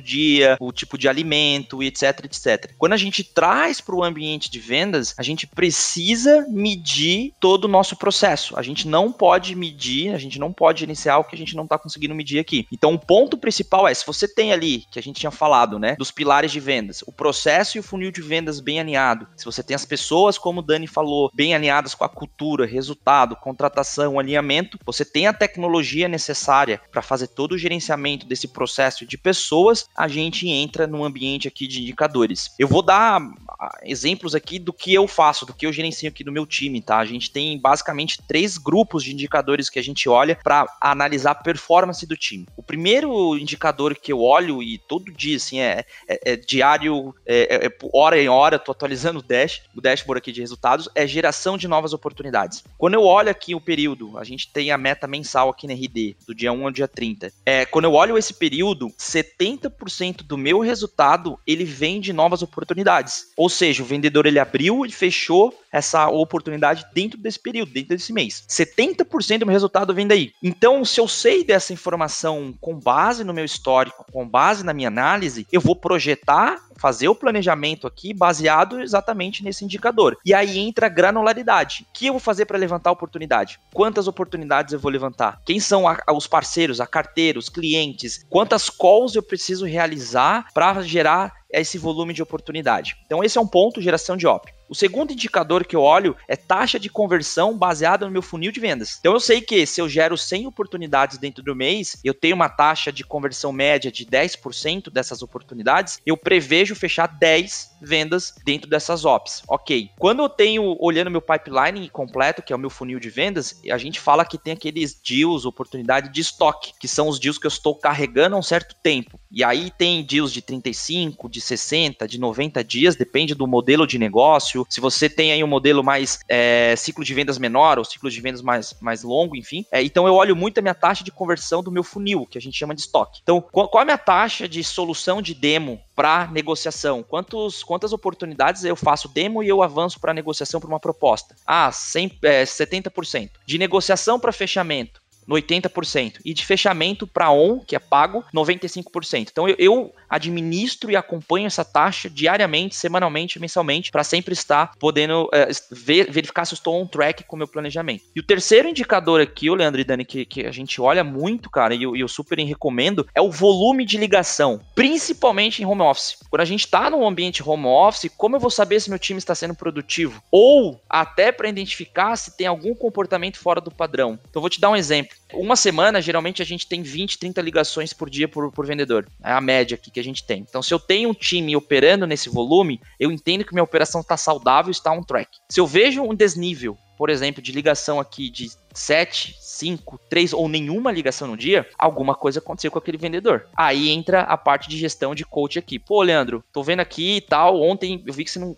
dia, o tipo de alimento etc, etc. Quando a gente traz para o ambiente de vendas, a gente precisa medir todo o nosso processo. A gente não pode medir, a gente não pode iniciar o que a gente não está conseguindo medir aqui. Então o ponto principal é, se você tem ali, que a gente tinha falado, né, dos pilares de vendas, o processo e o funil de vendas bem alinhado, se você tem as pessoas, como o Dani falou, bem alinhadas com a cultura, resultado, contratação, alinhamento, você tem a tecnologia necessária para fazer todo o gerenciamento desse processo de pessoas, a gente entra num ambiente aqui de indicadores. Eu vou dar ah, exemplos aqui do que eu faço, do que eu gerencio aqui do meu time, tá? A gente tem basicamente três grupos de indicadores que a gente olha para analisar a performance do time. O primeiro indicador que eu olho e todo dia, assim, é, é, é diário, é, é, é hora em hora, tô atualizando o dash, o dashboard aqui de resultados, é geração de novas oportunidades. Quando eu olho aqui o período, a gente tem a meta mensal aqui na RD, do dia 1 ao dia 30. É, quando eu olho esse período, 70% do meu resultado, ele vem de novas oportunidades. Ou seja, o vendedor ele abriu e fechou essa oportunidade dentro desse período, dentro desse mês. 70% do meu resultado vem daí. Então, se eu sei dessa informação com base no meu histórico, com base na minha análise, eu vou projetar, fazer o planejamento aqui baseado exatamente nesse indicador. E aí entra a granularidade. O que eu vou fazer para levantar a oportunidade? Quantas oportunidades eu vou levantar? Quem são a, os parceiros, a carteira, os clientes? Quantas calls eu preciso realizar para gerar esse volume de oportunidade? Então, esse é um ponto, geração de OP. O segundo indicador que eu olho é taxa de conversão baseada no meu funil de vendas. Então eu sei que se eu gero 100 oportunidades dentro do mês, eu tenho uma taxa de conversão média de 10% dessas oportunidades, eu prevejo fechar 10 vendas dentro dessas ops. Ok. Quando eu tenho, olhando meu pipeline completo, que é o meu funil de vendas, a gente fala que tem aqueles deals, oportunidade de estoque, que são os deals que eu estou carregando há um certo tempo. E aí tem deals de 35, de 60, de 90 dias, depende do modelo de negócio, se você tem aí um modelo mais é, ciclo de vendas menor ou ciclo de vendas mais, mais longo, enfim. É, então eu olho muito a minha taxa de conversão do meu funil, que a gente chama de estoque. Então, qual, qual é a minha taxa de solução de demo para negociação? Quantos, quantas oportunidades eu faço demo e eu avanço para negociação para uma proposta? Ah, 100, é, 70%. De negociação para fechamento, no 80%. E de fechamento para on, que é pago, 95%. Então eu, eu, administro e acompanho essa taxa diariamente, semanalmente, mensalmente, para sempre estar podendo é, ver, verificar se eu estou on track com o meu planejamento. E o terceiro indicador aqui, o Leandro e Dani, que, que a gente olha muito, cara, e eu, eu super recomendo, é o volume de ligação, principalmente em home office. Quando a gente está num ambiente home office, como eu vou saber se meu time está sendo produtivo? Ou até para identificar se tem algum comportamento fora do padrão. Então, vou te dar um exemplo. Uma semana, geralmente, a gente tem 20, 30 ligações por dia por, por vendedor. É a média aqui que a gente tem. Então, se eu tenho um time operando nesse volume, eu entendo que minha operação está saudável e está on track. Se eu vejo um desnível, por exemplo, de ligação aqui de 7, 5, 3 ou nenhuma ligação no dia, alguma coisa aconteceu com aquele vendedor. Aí entra a parte de gestão de coach aqui. Pô, Leandro, tô vendo aqui e tal. Ontem eu vi que você não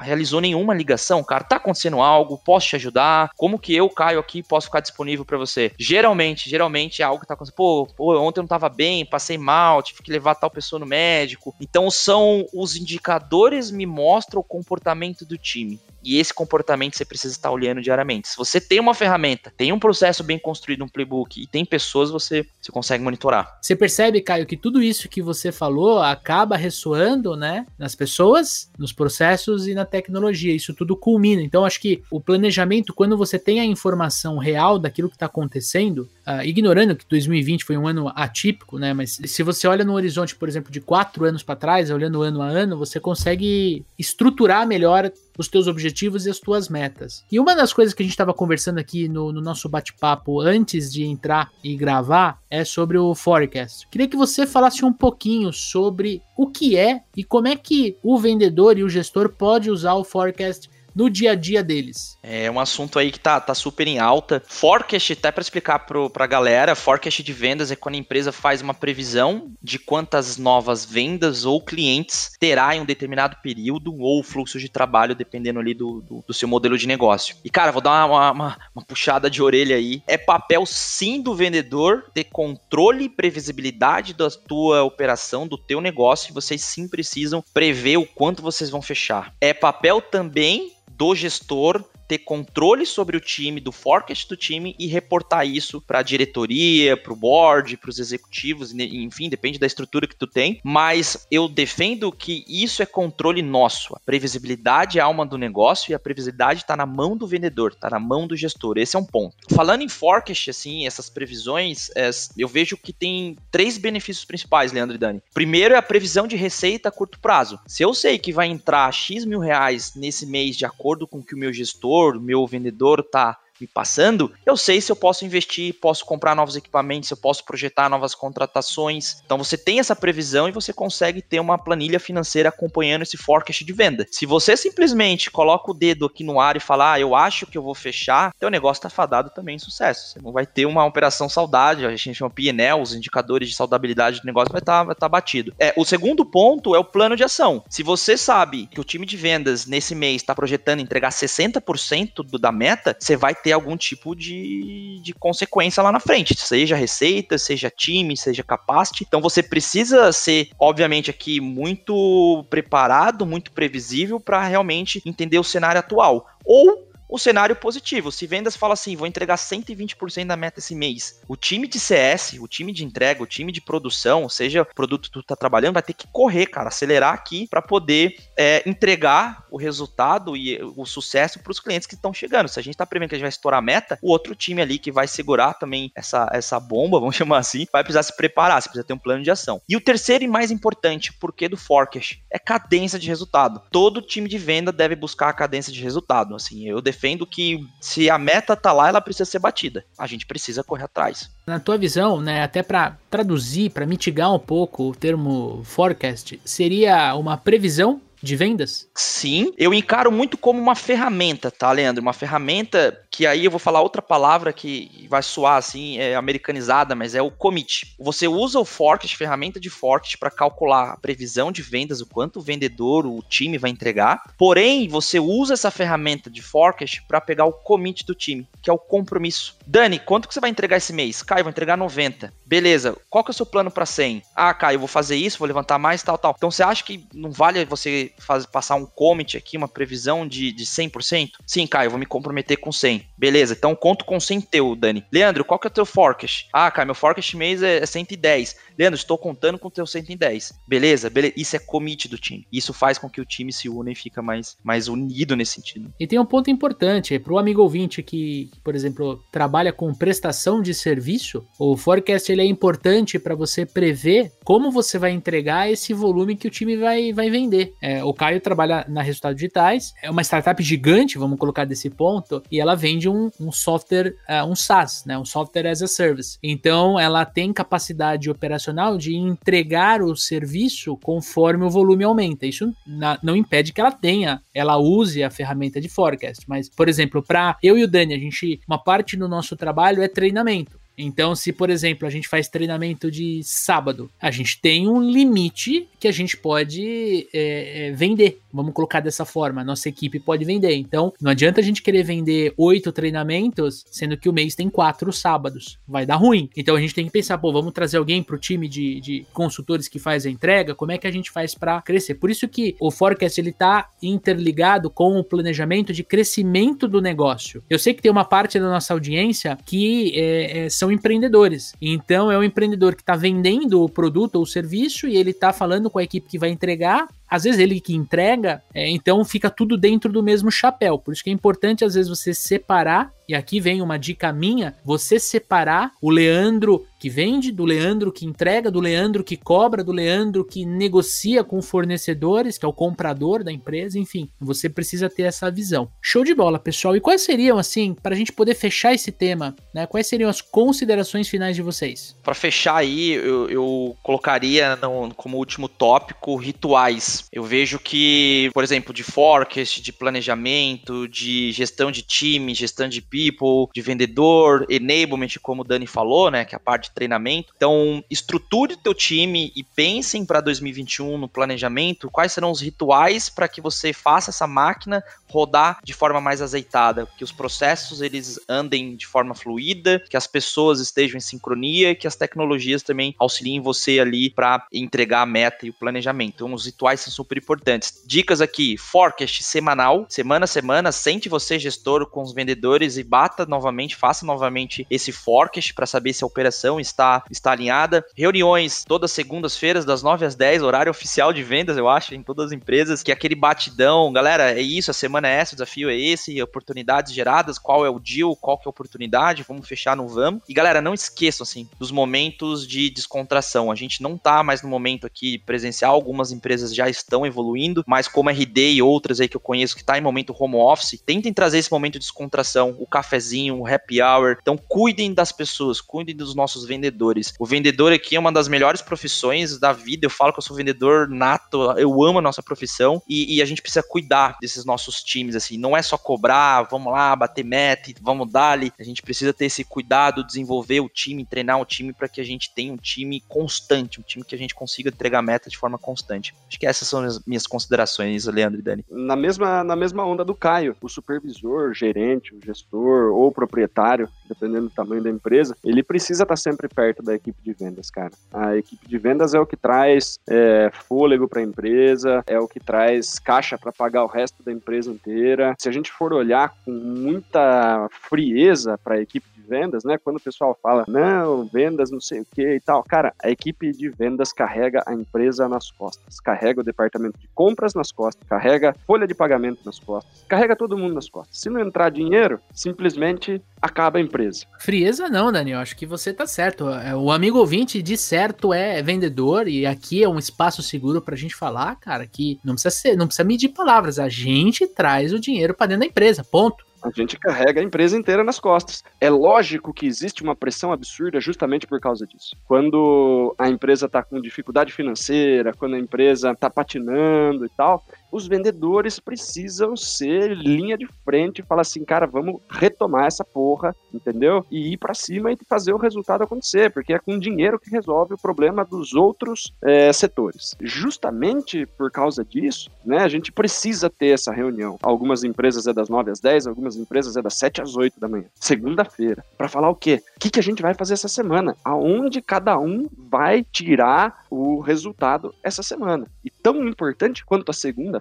realizou nenhuma ligação, cara. Tá acontecendo algo? Posso te ajudar? Como que eu, Caio, aqui, posso ficar disponível para você? Geralmente, geralmente é algo que tá acontecendo. Pô, pô, ontem eu não tava bem, passei mal, tive que levar tal pessoa no médico. Então são os indicadores me mostram o comportamento do time. E esse comportamento você precisa estar olhando diariamente. Se você tem uma ferramenta tem um processo bem construído, um playbook, e tem pessoas, você, você consegue monitorar. Você percebe, Caio, que tudo isso que você falou acaba ressoando, né, nas pessoas, nos processos e na tecnologia. Isso tudo culmina. Então, acho que o planejamento, quando você tem a informação real daquilo que está acontecendo, uh, ignorando que 2020 foi um ano atípico, né, mas se você olha no horizonte, por exemplo, de quatro anos para trás, olhando ano a ano, você consegue estruturar melhor os teus objetivos e as tuas metas. E uma das coisas que a gente estava conversando aqui no, no nosso bate-papo antes de entrar e gravar é sobre o forecast. Queria que você falasse um pouquinho sobre o que é e como é que o vendedor e o gestor pode usar o forecast no dia a dia deles. É um assunto aí que tá, tá super em alta. Forecast, até para explicar pro, pra galera, forecast de vendas é quando a empresa faz uma previsão de quantas novas vendas ou clientes terá em um determinado período ou fluxo de trabalho, dependendo ali do, do, do seu modelo de negócio. E, cara, vou dar uma, uma, uma puxada de orelha aí. É papel sim do vendedor ter controle e previsibilidade da tua operação, do teu negócio, e vocês sim precisam prever o quanto vocês vão fechar. É papel também do gestor ter controle sobre o time, do forecast do time e reportar isso para a diretoria, para o board, para os executivos, enfim, depende da estrutura que tu tem. Mas eu defendo que isso é controle nosso. A previsibilidade é a alma do negócio e a previsibilidade está na mão do vendedor, está na mão do gestor. Esse é um ponto. Falando em forecast, assim, essas previsões, é, eu vejo que tem três benefícios principais, Leandro e Dani. Primeiro é a previsão de receita a curto prazo. Se eu sei que vai entrar X mil reais nesse mês de acordo com o que o meu gestor meu vendedor tá me passando, eu sei se eu posso investir, posso comprar novos equipamentos, eu posso projetar novas contratações. Então você tem essa previsão e você consegue ter uma planilha financeira acompanhando esse forecast de venda. Se você simplesmente coloca o dedo aqui no ar e fala, ah, eu acho que eu vou fechar, teu negócio tá fadado também em sucesso. Você não vai ter uma operação saudável, a gente chama PNL, os indicadores de saudabilidade do negócio vai estar tá, tá batido. É, o segundo ponto é o plano de ação. Se você sabe que o time de vendas nesse mês está projetando entregar 60% do, da meta, você vai ter algum tipo de, de consequência lá na frente, seja receita, seja time, seja capacity. Então você precisa ser, obviamente, aqui muito preparado, muito previsível para realmente entender o cenário atual. Ou o cenário positivo. Se vendas fala assim, vou entregar 120% da meta esse mês. O time de CS, o time de entrega, o time de produção, seja o produto que tu tá trabalhando, vai ter que correr, cara, acelerar aqui para poder é, entregar o resultado e o sucesso para os clientes que estão chegando. Se a gente está prevendo que a gente vai estourar a meta, o outro time ali que vai segurar também essa, essa bomba, vamos chamar assim, vai precisar se preparar, você precisa ter um plano de ação. E o terceiro e mais importante, porquê do forecast, é cadência de resultado. Todo time de venda deve buscar a cadência de resultado. Assim, eu que se a meta tá lá, ela precisa ser batida. A gente precisa correr atrás. Na tua visão, né, até para traduzir, para mitigar um pouco o termo forecast, seria uma previsão de vendas? Sim, eu encaro muito como uma ferramenta, tá, Leandro? Uma ferramenta que aí eu vou falar outra palavra que vai soar assim, é americanizada, mas é o commit. Você usa o forecast, ferramenta de forecast, para calcular a previsão de vendas, o quanto o vendedor, o time vai entregar. Porém, você usa essa ferramenta de forecast para pegar o commit do time, que é o compromisso. Dani, quanto que você vai entregar esse mês? Caio, vou entregar 90. Beleza, qual que é o seu plano para 100? Ah, Caio, vou fazer isso, vou levantar mais, tal, tal. Então você acha que não vale você passar um commit aqui, uma previsão de, de 100%? Sim, Caio, vou me comprometer com 100. Beleza, então conto com 100 teu, Dani. Leandro, qual que é o teu forecast? Ah, Caio, meu forecast mês é 110. É Leandro, estou contando com o teu 110. Beleza, beleza. Isso é commit do time. Isso faz com que o time se una e fica mais, mais unido nesse sentido. E tem um ponto importante, para o amigo ouvinte que, por exemplo, trabalha com prestação de serviço, o forecast ele é importante para você prever como você vai entregar esse volume que o time vai, vai vender. É, o Caio trabalha na Resultados Digitais, é uma startup gigante, vamos colocar desse ponto, e ela vende um, um software, uh, um SaaS, né, um software as a service. Então, ela tem capacidade operacional de entregar o serviço conforme o volume aumenta. Isso na, não impede que ela tenha, ela use a ferramenta de forecast. Mas, por exemplo, para eu e o Dani, a gente, uma parte do nosso trabalho é treinamento. Então, se por exemplo a gente faz treinamento de sábado, a gente tem um limite que a gente pode é, é, vender. Vamos colocar dessa forma, nossa equipe pode vender. Então, não adianta a gente querer vender oito treinamentos, sendo que o mês tem quatro sábados. Vai dar ruim. Então a gente tem que pensar, pô, vamos trazer alguém para o time de, de, consultores que faz a entrega. Como é que a gente faz para crescer? Por isso que o forecast ele está interligado com o planejamento de crescimento do negócio. Eu sei que tem uma parte da nossa audiência que é, é, são são empreendedores. Então é o empreendedor que está vendendo o produto ou o serviço e ele está falando com a equipe que vai entregar às vezes ele que entrega, é, então fica tudo dentro do mesmo chapéu. Por isso que é importante, às vezes, você separar, e aqui vem uma dica minha: você separar o Leandro que vende, do Leandro que entrega, do Leandro que cobra, do Leandro que negocia com fornecedores, que é o comprador da empresa, enfim, você precisa ter essa visão. Show de bola, pessoal. E quais seriam, assim, para a gente poder fechar esse tema, né? Quais seriam as considerações finais de vocês? Para fechar aí, eu, eu colocaria no, como último tópico rituais eu vejo que, por exemplo, de forecast, de planejamento, de gestão de time, gestão de people, de vendedor, enablement, como o Dani falou, né, que é a parte de treinamento. Então, estruture o teu time e pensem para 2021 no planejamento quais serão os rituais para que você faça essa máquina rodar de forma mais azeitada, que os processos eles andem de forma fluida, que as pessoas estejam em sincronia, que as tecnologias também auxiliem você ali para entregar a meta e o planejamento. Então, os rituais são super importantes. Dicas aqui: forecast semanal, semana a semana, sente você gestor com os vendedores e bata novamente, faça novamente esse forecast para saber se a operação está está alinhada. Reuniões todas segundas-feiras das 9 às 10, horário oficial de vendas, eu acho, em todas as empresas, que é aquele batidão, galera, é isso, a semana é essa, o desafio é esse, oportunidades geradas, qual é o deal, qual que é a oportunidade, vamos fechar, não vamos. E galera, não esqueçam, assim, dos momentos de descontração. A gente não tá mais no momento aqui presencial, algumas empresas já, estão evoluindo, mas como RD e outras aí que eu conheço que está em momento home office, tentem trazer esse momento de descontração, o cafezinho, o happy hour. Então cuidem das pessoas, cuidem dos nossos vendedores. O vendedor aqui é uma das melhores profissões da vida. Eu falo que eu sou vendedor nato, eu amo a nossa profissão e, e a gente precisa cuidar desses nossos times, assim. Não é só cobrar, vamos lá, bater meta, vamos dar-lhe. A gente precisa ter esse cuidado, desenvolver o time, treinar o time para que a gente tenha um time constante, um time que a gente consiga entregar meta de forma constante. Acho que essas são as minhas considerações, Leandro e Dani. Na mesma, na mesma onda do Caio, o supervisor, o gerente, o gestor ou o proprietário, dependendo do tamanho da empresa, ele precisa estar sempre perto da equipe de vendas, cara. A equipe de vendas é o que traz é, fôlego para a empresa, é o que traz caixa para pagar o resto da empresa inteira. Se a gente for olhar com muita frieza para a equipe vendas, né? Quando o pessoal fala, não, vendas, não sei o que e tal. Cara, a equipe de vendas carrega a empresa nas costas, carrega o departamento de compras nas costas, carrega folha de pagamento nas costas, carrega todo mundo nas costas. Se não entrar dinheiro, simplesmente acaba a empresa. Frieza não, Daniel, acho que você tá certo. É, o amigo ouvinte de certo é vendedor e aqui é um espaço seguro pra gente falar, cara, que não precisa ser, não precisa medir palavras, a gente traz o dinheiro para dentro da empresa, ponto. A gente carrega a empresa inteira nas costas. É lógico que existe uma pressão absurda justamente por causa disso. Quando a empresa está com dificuldade financeira, quando a empresa está patinando e tal, os vendedores precisam ser linha de frente e falar assim, cara, vamos retomar essa porra, entendeu? E ir para cima e fazer o resultado acontecer, porque é com dinheiro que resolve o problema dos outros é, setores. Justamente por causa disso, né, a gente precisa ter essa reunião. Algumas empresas é das 9 às 10, algumas empresas é das 7 às 8 da manhã, segunda-feira, para falar o quê? O que, que a gente vai fazer essa semana? Aonde cada um vai tirar o resultado essa semana. E tão importante quanto a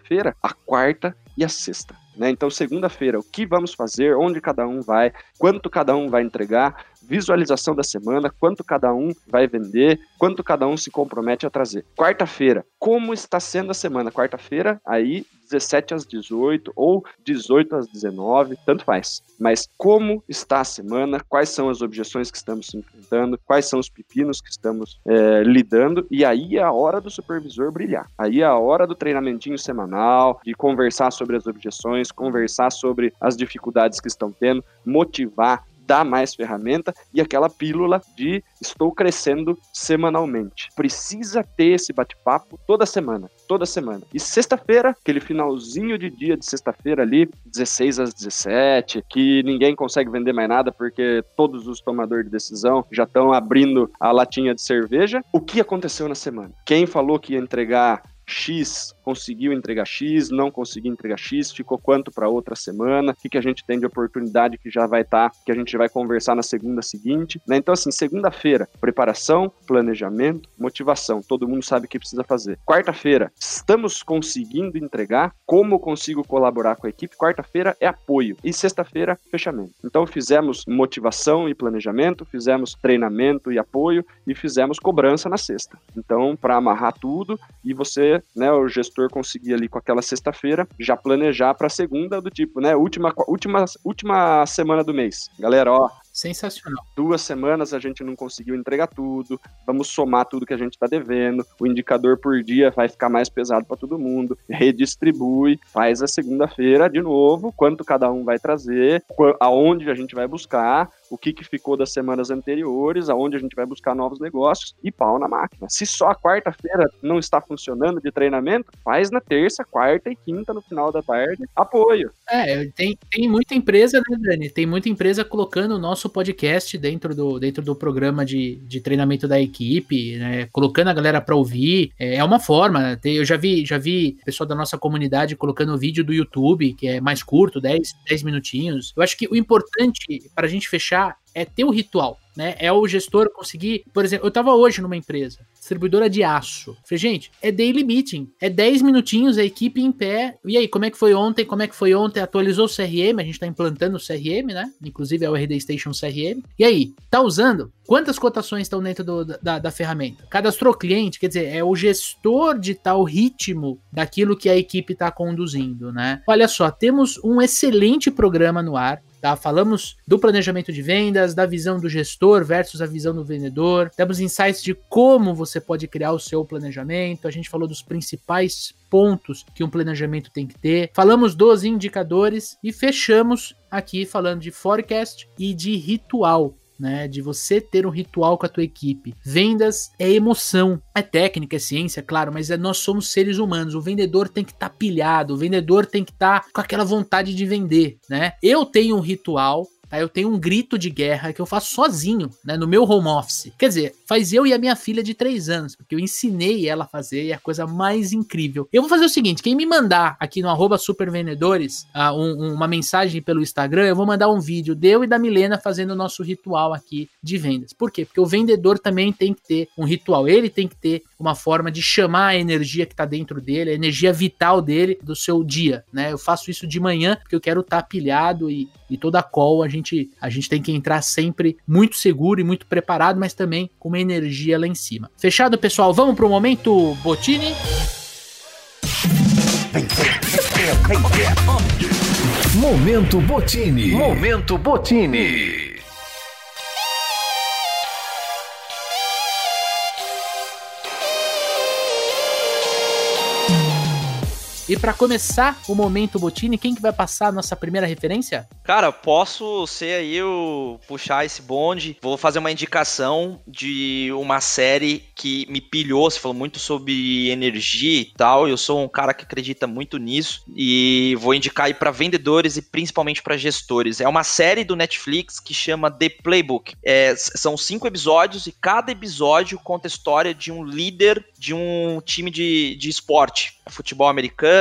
segunda-feira, a quarta e a sexta. Né? Então, segunda-feira, o que vamos fazer, onde cada um vai, quanto cada um vai entregar, visualização da semana, quanto cada um vai vender, quanto cada um se compromete a trazer. Quarta-feira, como está sendo a semana? Quarta-feira, aí 17 às 18 ou 18 às 19, tanto faz. Mas como está a semana, quais são as objeções que estamos enfrentando, quais são os pepinos que estamos é, lidando, e aí é a hora do supervisor brilhar. Aí é a hora do treinamentinho semanal, de conversar sobre as objeções, conversar sobre as dificuldades que estão tendo, motivar, dar mais ferramenta e aquela pílula de estou crescendo semanalmente. Precisa ter esse bate-papo toda semana, toda semana. E sexta-feira, aquele finalzinho de dia de sexta-feira ali, 16 às 17, que ninguém consegue vender mais nada porque todos os tomadores de decisão já estão abrindo a latinha de cerveja. O que aconteceu na semana? Quem falou que ia entregar X conseguiu entregar X, não conseguiu entregar X, ficou quanto para outra semana, o que, que a gente tem de oportunidade que já vai estar, tá, que a gente vai conversar na segunda seguinte. Né? Então, assim, segunda-feira, preparação, planejamento, motivação. Todo mundo sabe o que precisa fazer. Quarta-feira, estamos conseguindo entregar, como consigo colaborar com a equipe. Quarta-feira é apoio. E sexta-feira, fechamento. Então, fizemos motivação e planejamento, fizemos treinamento e apoio e fizemos cobrança na sexta. Então, para amarrar tudo e você, né, o gestor conseguir ali com aquela sexta-feira já planejar para segunda do tipo, né? Última, última, última semana do mês. Galera, ó, Sensacional. Duas semanas a gente não conseguiu entregar tudo, vamos somar tudo que a gente está devendo, o indicador por dia vai ficar mais pesado para todo mundo, redistribui, faz a segunda-feira de novo, quanto cada um vai trazer, aonde a gente vai buscar, o que, que ficou das semanas anteriores, aonde a gente vai buscar novos negócios e pau na máquina. Se só a quarta-feira não está funcionando de treinamento, faz na terça, quarta e quinta no final da tarde, apoio. É, tem, tem muita empresa, né, Dani? Tem muita empresa colocando o nosso podcast dentro do, dentro do programa de, de treinamento da equipe, né? Colocando a galera para ouvir. É, é uma forma. Eu já vi, já vi pessoal da nossa comunidade colocando o vídeo do YouTube, que é mais curto, 10, 10 minutinhos. Eu acho que o importante para a gente fechar é ter o ritual, né? É o gestor conseguir, por exemplo, eu tava hoje numa empresa, distribuidora de aço. Falei, gente, é daily meeting, é 10 minutinhos, a equipe em pé. E aí, como é que foi ontem? Como é que foi ontem? Atualizou o CRM, a gente tá implantando o CRM, né? Inclusive é o RD Station CRM. E aí, tá usando? Quantas cotações estão dentro do, da, da, ferramenta? Cadastrou cliente, quer dizer, é o gestor de tal ritmo daquilo que a equipe está conduzindo, né? Olha só, temos um excelente programa no ar tá? Falamos do planejamento de vendas, da visão do gestor versus a visão do vendedor, demos insights de como você pode criar o seu planejamento, a gente falou dos principais pontos que um planejamento tem que ter, falamos dos indicadores e fechamos aqui falando de forecast e de ritual né? De você ter um ritual com a tua equipe. Vendas é emoção, é técnica, é ciência, claro, mas é, nós somos seres humanos. O vendedor tem que estar tá pilhado, o vendedor tem que estar tá com aquela vontade de vender, né? Eu tenho um ritual Tá? Eu tenho um grito de guerra que eu faço sozinho, né? No meu home office. Quer dizer, faz eu e a minha filha de 3 anos, porque eu ensinei ela a fazer e é a coisa mais incrível. Eu vou fazer o seguinte: quem me mandar aqui no arroba supervendedores uh, um, uma mensagem pelo Instagram, eu vou mandar um vídeo deu e da Milena fazendo o nosso ritual aqui de vendas. Por quê? Porque o vendedor também tem que ter um ritual, ele tem que ter uma forma de chamar a energia que está dentro dele, a energia vital dele do seu dia, né? Eu faço isso de manhã porque eu quero estar tá pilhado e, e toda call a gente a gente tem que entrar sempre muito seguro e muito preparado, mas também com uma energia lá em cima. Fechado, pessoal? Vamos para o momento Botini? Momento Botini. Momento Botini. E para começar o momento Botini, quem que vai passar a nossa primeira referência? Cara, posso ser aí o puxar esse bonde. Vou fazer uma indicação de uma série que me pilhou. Você falou muito sobre energia e tal. Eu sou um cara que acredita muito nisso e vou indicar aí para vendedores e principalmente para gestores. É uma série do Netflix que chama The Playbook. É, são cinco episódios e cada episódio conta a história de um líder de um time de, de esporte futebol americano,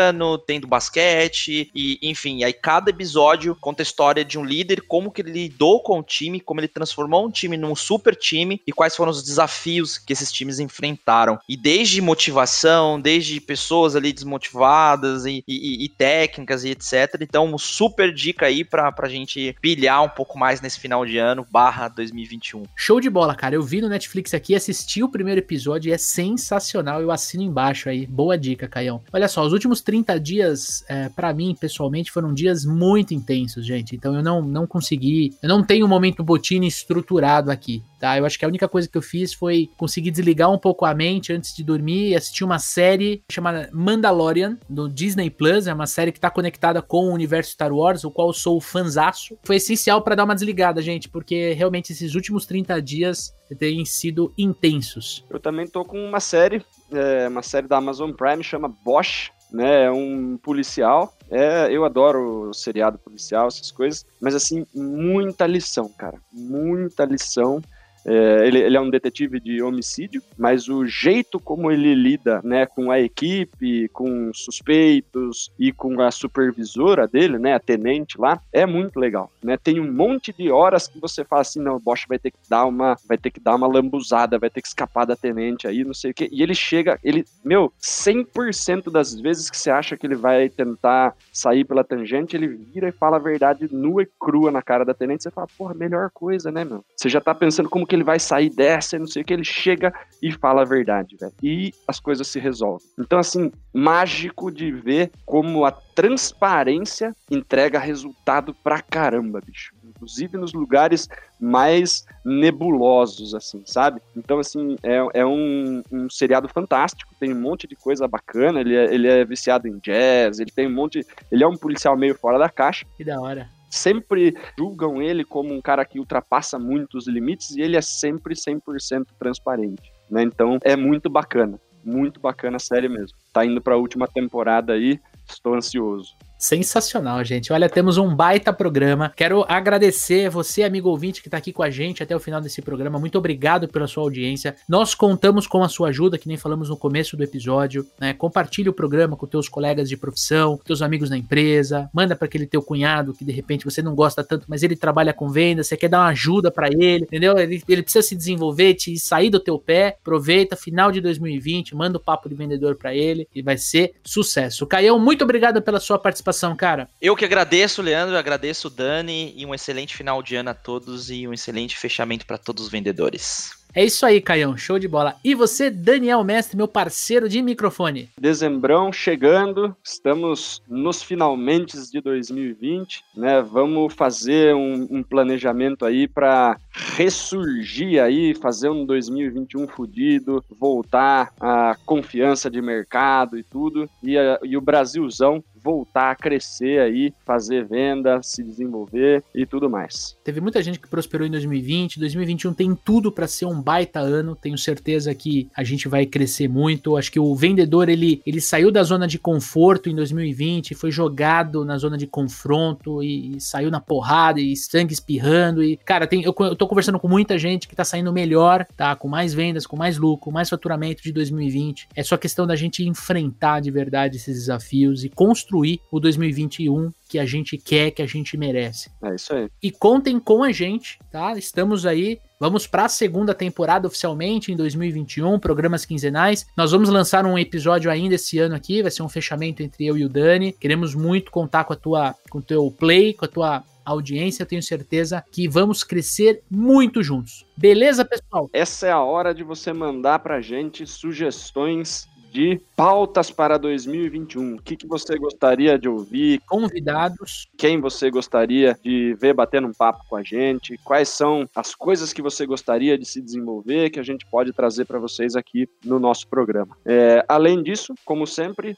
tem do basquete, e enfim, aí cada episódio conta a história de um líder, como que ele lidou com o time, como ele transformou um time num super time e quais foram os desafios que esses times enfrentaram. E desde motivação, desde pessoas ali desmotivadas e, e, e técnicas e etc. Então, super dica aí pra, pra gente pilhar um pouco mais nesse final de ano, barra 2021. Show de bola, cara. Eu vi no Netflix aqui, assisti o primeiro episódio e é sensacional. Eu assino embaixo aí. Boa dica, Caião. Olha só, os últimos 30 dias, é, para mim, pessoalmente, foram dias muito intensos, gente. Então eu não, não consegui, eu não tenho um momento botine estruturado aqui, tá? Eu acho que a única coisa que eu fiz foi conseguir desligar um pouco a mente antes de dormir e assistir uma série chamada Mandalorian, do Disney Plus. É uma série que tá conectada com o universo Star Wars, o qual eu sou fanzaço. Foi essencial para dar uma desligada, gente, porque realmente esses últimos 30 dias têm sido intensos. Eu também tô com uma série é uma série da Amazon Prime, chama Bosch, né? É um policial. É, eu adoro seriado policial, essas coisas, mas assim, muita lição, cara. Muita lição. É, ele, ele, é um detetive de homicídio, mas o jeito como ele lida né, com a equipe, com suspeitos e com a supervisora dele, né, a tenente lá, é muito legal. Né? Tem um monte de horas que você fala assim, não, o Bosch vai ter que dar uma, vai ter que dar uma lambuzada, vai ter que escapar da tenente aí, não sei o quê. E ele chega, ele, meu, 100% das vezes que você acha que ele vai tentar sair pela tangente, ele vira e fala a verdade nua e crua na cara da tenente. Você fala, porra, melhor coisa, né, meu? Você já tá pensando como que que ele vai sair dessa, não sei o que, ele chega e fala a verdade, velho. E as coisas se resolvem. Então, assim, mágico de ver como a transparência entrega resultado pra caramba, bicho. Inclusive nos lugares mais nebulosos, assim, sabe? Então, assim, é, é um, um, seriado fantástico, tem um monte de coisa bacana, ele é, ele é viciado em jazz, ele tem um monte. Ele é um policial meio fora da caixa. Que da hora sempre julgam ele como um cara que ultrapassa muitos limites e ele é sempre 100% transparente, né? Então é muito bacana, muito bacana a série mesmo. Tá indo para a última temporada aí, estou ansioso. Sensacional, gente. Olha, temos um baita programa. Quero agradecer você, amigo ouvinte, que está aqui com a gente até o final desse programa. Muito obrigado pela sua audiência. Nós contamos com a sua ajuda, que nem falamos no começo do episódio. Né? Compartilhe o programa com teus colegas de profissão, teus amigos na empresa. Manda para aquele teu cunhado que de repente você não gosta tanto, mas ele trabalha com venda. Você quer dar uma ajuda para ele, entendeu? Ele, ele precisa se desenvolver, te sair do teu pé. Aproveita, final de 2020, manda o papo de vendedor para ele e vai ser sucesso. Caião, muito obrigado pela sua participação participação, cara. Eu que agradeço, Leandro, agradeço o Dani e um excelente final de ano a todos e um excelente fechamento para todos os vendedores. É isso aí, Caião. Show de bola. E você, Daniel Mestre, meu parceiro de microfone? Dezembrão chegando, estamos nos finalmente de 2020, né? Vamos fazer um, um planejamento aí para ressurgir aí, fazer um 2021 fudido, voltar a confiança de mercado e tudo, e, a, e o Brasilzão voltar a crescer aí, fazer venda, se desenvolver e tudo mais. Teve muita gente que prosperou em 2020, 2021 tem tudo para ser um baita ano, tenho certeza que a gente vai crescer muito. Acho que o vendedor ele, ele saiu da zona de conforto em 2020, foi jogado na zona de confronto e, e saiu na porrada e sangue espirrando e cara, tem eu, eu tô conversando com muita gente que tá saindo melhor, tá, com mais vendas, com mais lucro, mais faturamento de 2020. É só questão da gente enfrentar de verdade esses desafios e construir construir o 2021 que a gente quer, que a gente merece. É isso aí. E contem com a gente, tá? Estamos aí Vamos para a segunda temporada oficialmente em 2021, programas quinzenais. Nós vamos lançar um episódio ainda esse ano aqui, vai ser um fechamento entre eu e o Dani. Queremos muito contar com a tua com o teu play, com a tua audiência, tenho certeza que vamos crescer muito juntos. Beleza, pessoal? Essa é a hora de você mandar pra gente sugestões de pautas para 2021. O que, que você gostaria de ouvir? Convidados. Quem você gostaria de ver batendo um papo com a gente? Quais são as coisas que você gostaria de se desenvolver que a gente pode trazer para vocês aqui no nosso programa? É, além disso, como sempre,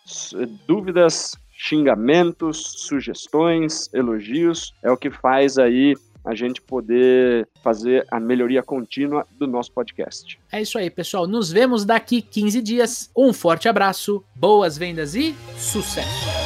dúvidas, xingamentos, sugestões, elogios, é o que faz aí a gente poder fazer a melhoria contínua do nosso podcast. É isso aí, pessoal. Nos vemos daqui 15 dias. Um forte abraço, boas vendas e sucesso!